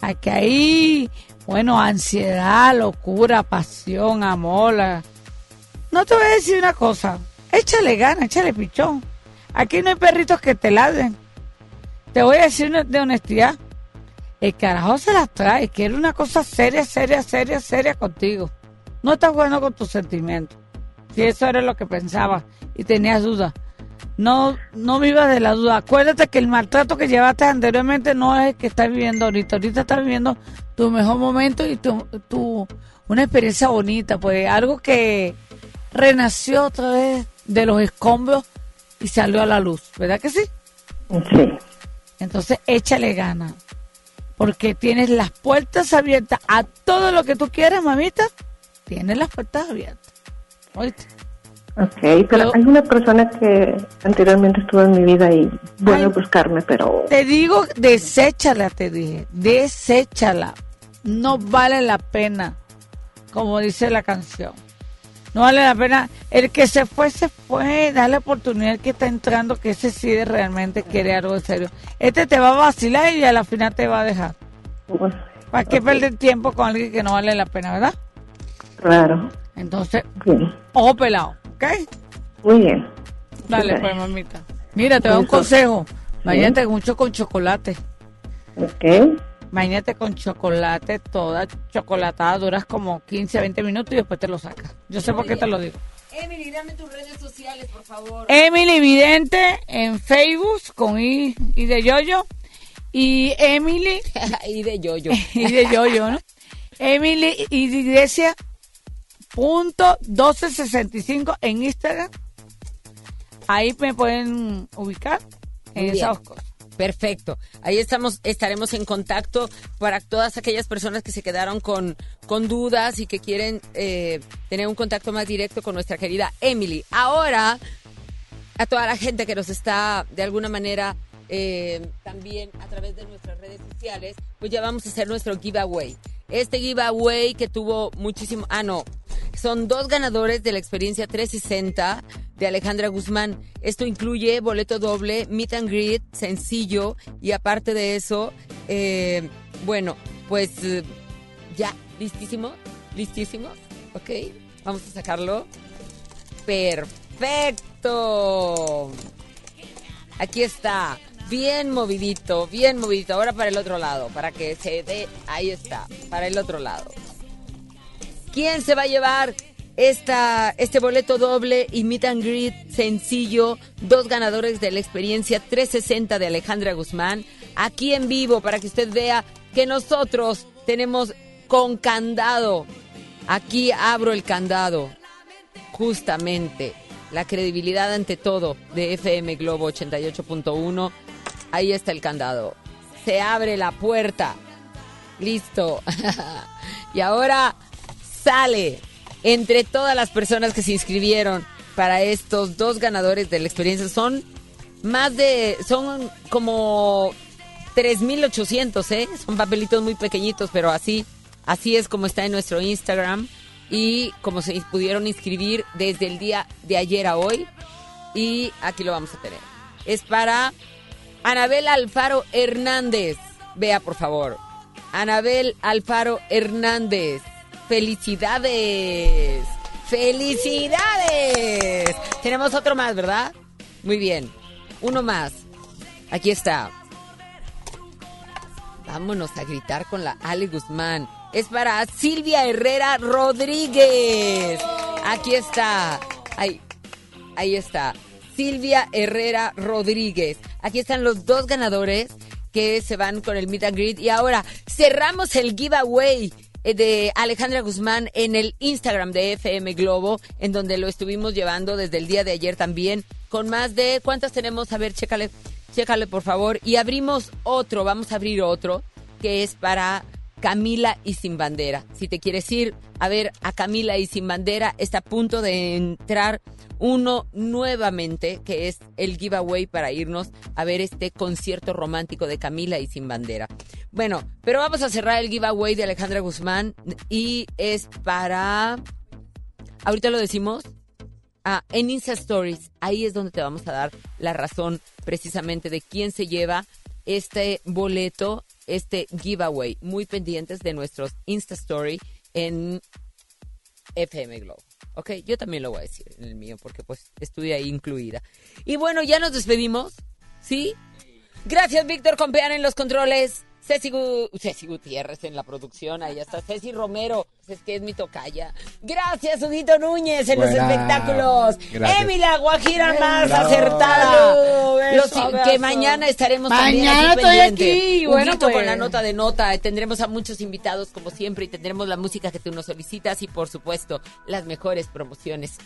S9: Aquí hay, bueno, ansiedad, locura, pasión, amor. la- No te voy a decir una cosa. Échale gana, échale pichón. Aquí no hay perritos que te ladren. Te voy a decir de honestidad. El carajo se las trae. Quiere una cosa seria, seria, seria, seria contigo. No estás jugando con tus sentimientos. Si eso era lo que pensabas y tenías dudas. No, no vivas de la duda. Acuérdate que el maltrato que llevaste anteriormente no es el que estás viviendo ahorita. Ahorita estás viviendo tu mejor momento y tu, tu una experiencia bonita, pues algo que renació otra vez de los escombros y salió a la luz, ¿verdad que sí?
S33: Sí.
S9: Entonces échale ganas, porque tienes las puertas abiertas a todo lo que tú quieras, mamita. Tienes las puertas abiertas. ¿Oíste?
S33: Ok, pero hay una persona que anteriormente estuvo en mi vida y vuelve a buscarme, pero
S9: Te digo, deséchala, te dije. Deséchala. No vale la pena, como dice la canción. No vale la pena. El que se fue, se fue. Dale oportunidad al que está entrando, que ese sí realmente quiere algo en serio. Este te va a vacilar y a la final te va a dejar. ¿Para qué perder tiempo con alguien que no vale la pena, verdad?
S33: claro.
S9: Entonces,
S33: Bien.
S9: ojo pelado, ¿ok?
S33: Muy bien.
S9: Dale, pues, mamita. Mira, te doy un consejo.
S33: Sí.
S9: Bañate mucho con chocolate.
S33: Ok.
S9: Bañate con chocolate, toda chocolatada, duras como 15, 20 minutos y después te lo sacas. Yo sé por qué te lo digo.
S6: Emily, dame tus redes sociales, por favor.
S9: Emily Vidente en Facebook con I, y de Yoyo. Y Emily.
S6: y de Yoyo.
S9: y de Yoyo, ¿no? Emily y de Iglesia punto 1265 en Instagram. Ahí me pueden ubicar en
S6: Muy bien.
S9: esas cosas.
S6: Perfecto. Ahí estamos, estaremos en contacto para todas aquellas personas que se quedaron con, con dudas y que quieren eh, tener un contacto más directo con nuestra querida Emily. Ahora, a toda la gente que nos está de alguna manera eh, también a través de nuestras redes sociales, pues ya vamos a hacer nuestro giveaway. Este giveaway que tuvo muchísimo... Ah, no. Son dos ganadores de la experiencia 360 de Alejandra Guzmán. Esto incluye boleto doble, meet and greet, sencillo y aparte de eso, eh, bueno, pues eh, ya, listísimo, listísimo, ok, vamos a sacarlo. Perfecto. Aquí está, bien movidito, bien movidito. Ahora para el otro lado, para que se dé, ahí está, para el otro lado. ¿Quién se va a llevar esta, este boleto doble y meet and greet sencillo? Dos ganadores de la experiencia 360 de Alejandra Guzmán. Aquí en vivo para que usted vea que nosotros tenemos con candado. Aquí abro el candado. Justamente la credibilidad ante todo de FM Globo 88.1. Ahí está el candado. Se abre la puerta. Listo. y ahora sale entre todas las personas que se inscribieron para estos dos ganadores de la experiencia. Son más de, son como 3.800, ¿eh? Son papelitos muy pequeñitos, pero así, así es como está en nuestro Instagram y como se pudieron inscribir desde el día de ayer a hoy. Y aquí lo vamos a tener. Es para Anabel Alfaro Hernández. Vea, por favor. Anabel Alfaro Hernández. ¡Felicidades! ¡Felicidades! Tenemos otro más, ¿verdad? Muy bien. Uno más. Aquí está. Vámonos a gritar con la Ale Guzmán. Es para Silvia Herrera Rodríguez. Aquí está. Ahí, ahí está. Silvia Herrera Rodríguez. Aquí están los dos ganadores que se van con el meet and greet. Y ahora cerramos el giveaway eh, de Alejandra Guzmán en el Instagram de FM Globo, en donde lo estuvimos llevando desde el día de ayer también, con más de, ¿cuántas tenemos? A ver, chécale. Chécale, por favor. Y abrimos otro, vamos a abrir otro, que es para Camila y Sin Bandera. Si te quieres ir a ver a Camila y Sin Bandera, está a punto de entrar uno nuevamente, que es el giveaway para irnos a ver este concierto romántico de Camila y Sin Bandera. Bueno, pero vamos a cerrar el giveaway de Alejandra Guzmán y es para... Ahorita lo decimos. Ah, en Insta Stories, ahí es donde te vamos a dar la razón precisamente de quién se lleva este boleto, este giveaway. Muy pendientes de nuestros Insta Story en FM Globo. Ok, yo también lo voy a decir en el mío porque pues estuve ahí incluida. Y bueno, ya nos despedimos, ¿sí? Gracias Víctor Compeán en los controles. Ceci, Gutiérrez en la producción, ahí está Ceci Romero, es que es mi tocaya. Gracias, Udito Núñez en los espectáculos. Emi la Guajira más acertada. Los, que mañana estaremos
S9: mañana
S6: también
S9: aquí pendiente. Bueno,
S6: con la
S9: pues.
S6: nota de nota. Tendremos a muchos invitados como siempre y tendremos la música que tú nos solicitas y por supuesto las mejores promociones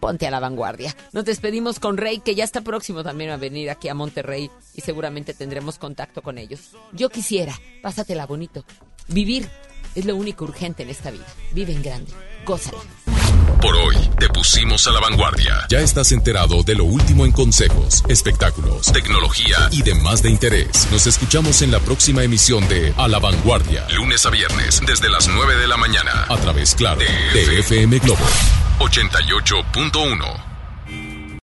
S6: ponte a la vanguardia. Nos despedimos con Rey, que ya está próximo también a venir aquí a Monterrey y seguramente tendremos contacto con ellos. Yo quisiera, pásatela bonito. Vivir es lo único urgente en esta vida. Vive en grande, gózala.
S5: Por hoy te pusimos a la vanguardia. Ya estás enterado de lo último en consejos, espectáculos, tecnología y demás de interés. Nos escuchamos en la próxima emisión de A la Vanguardia, lunes a viernes, desde las 9 de la mañana, a través, claro, de FM Globo 88.1.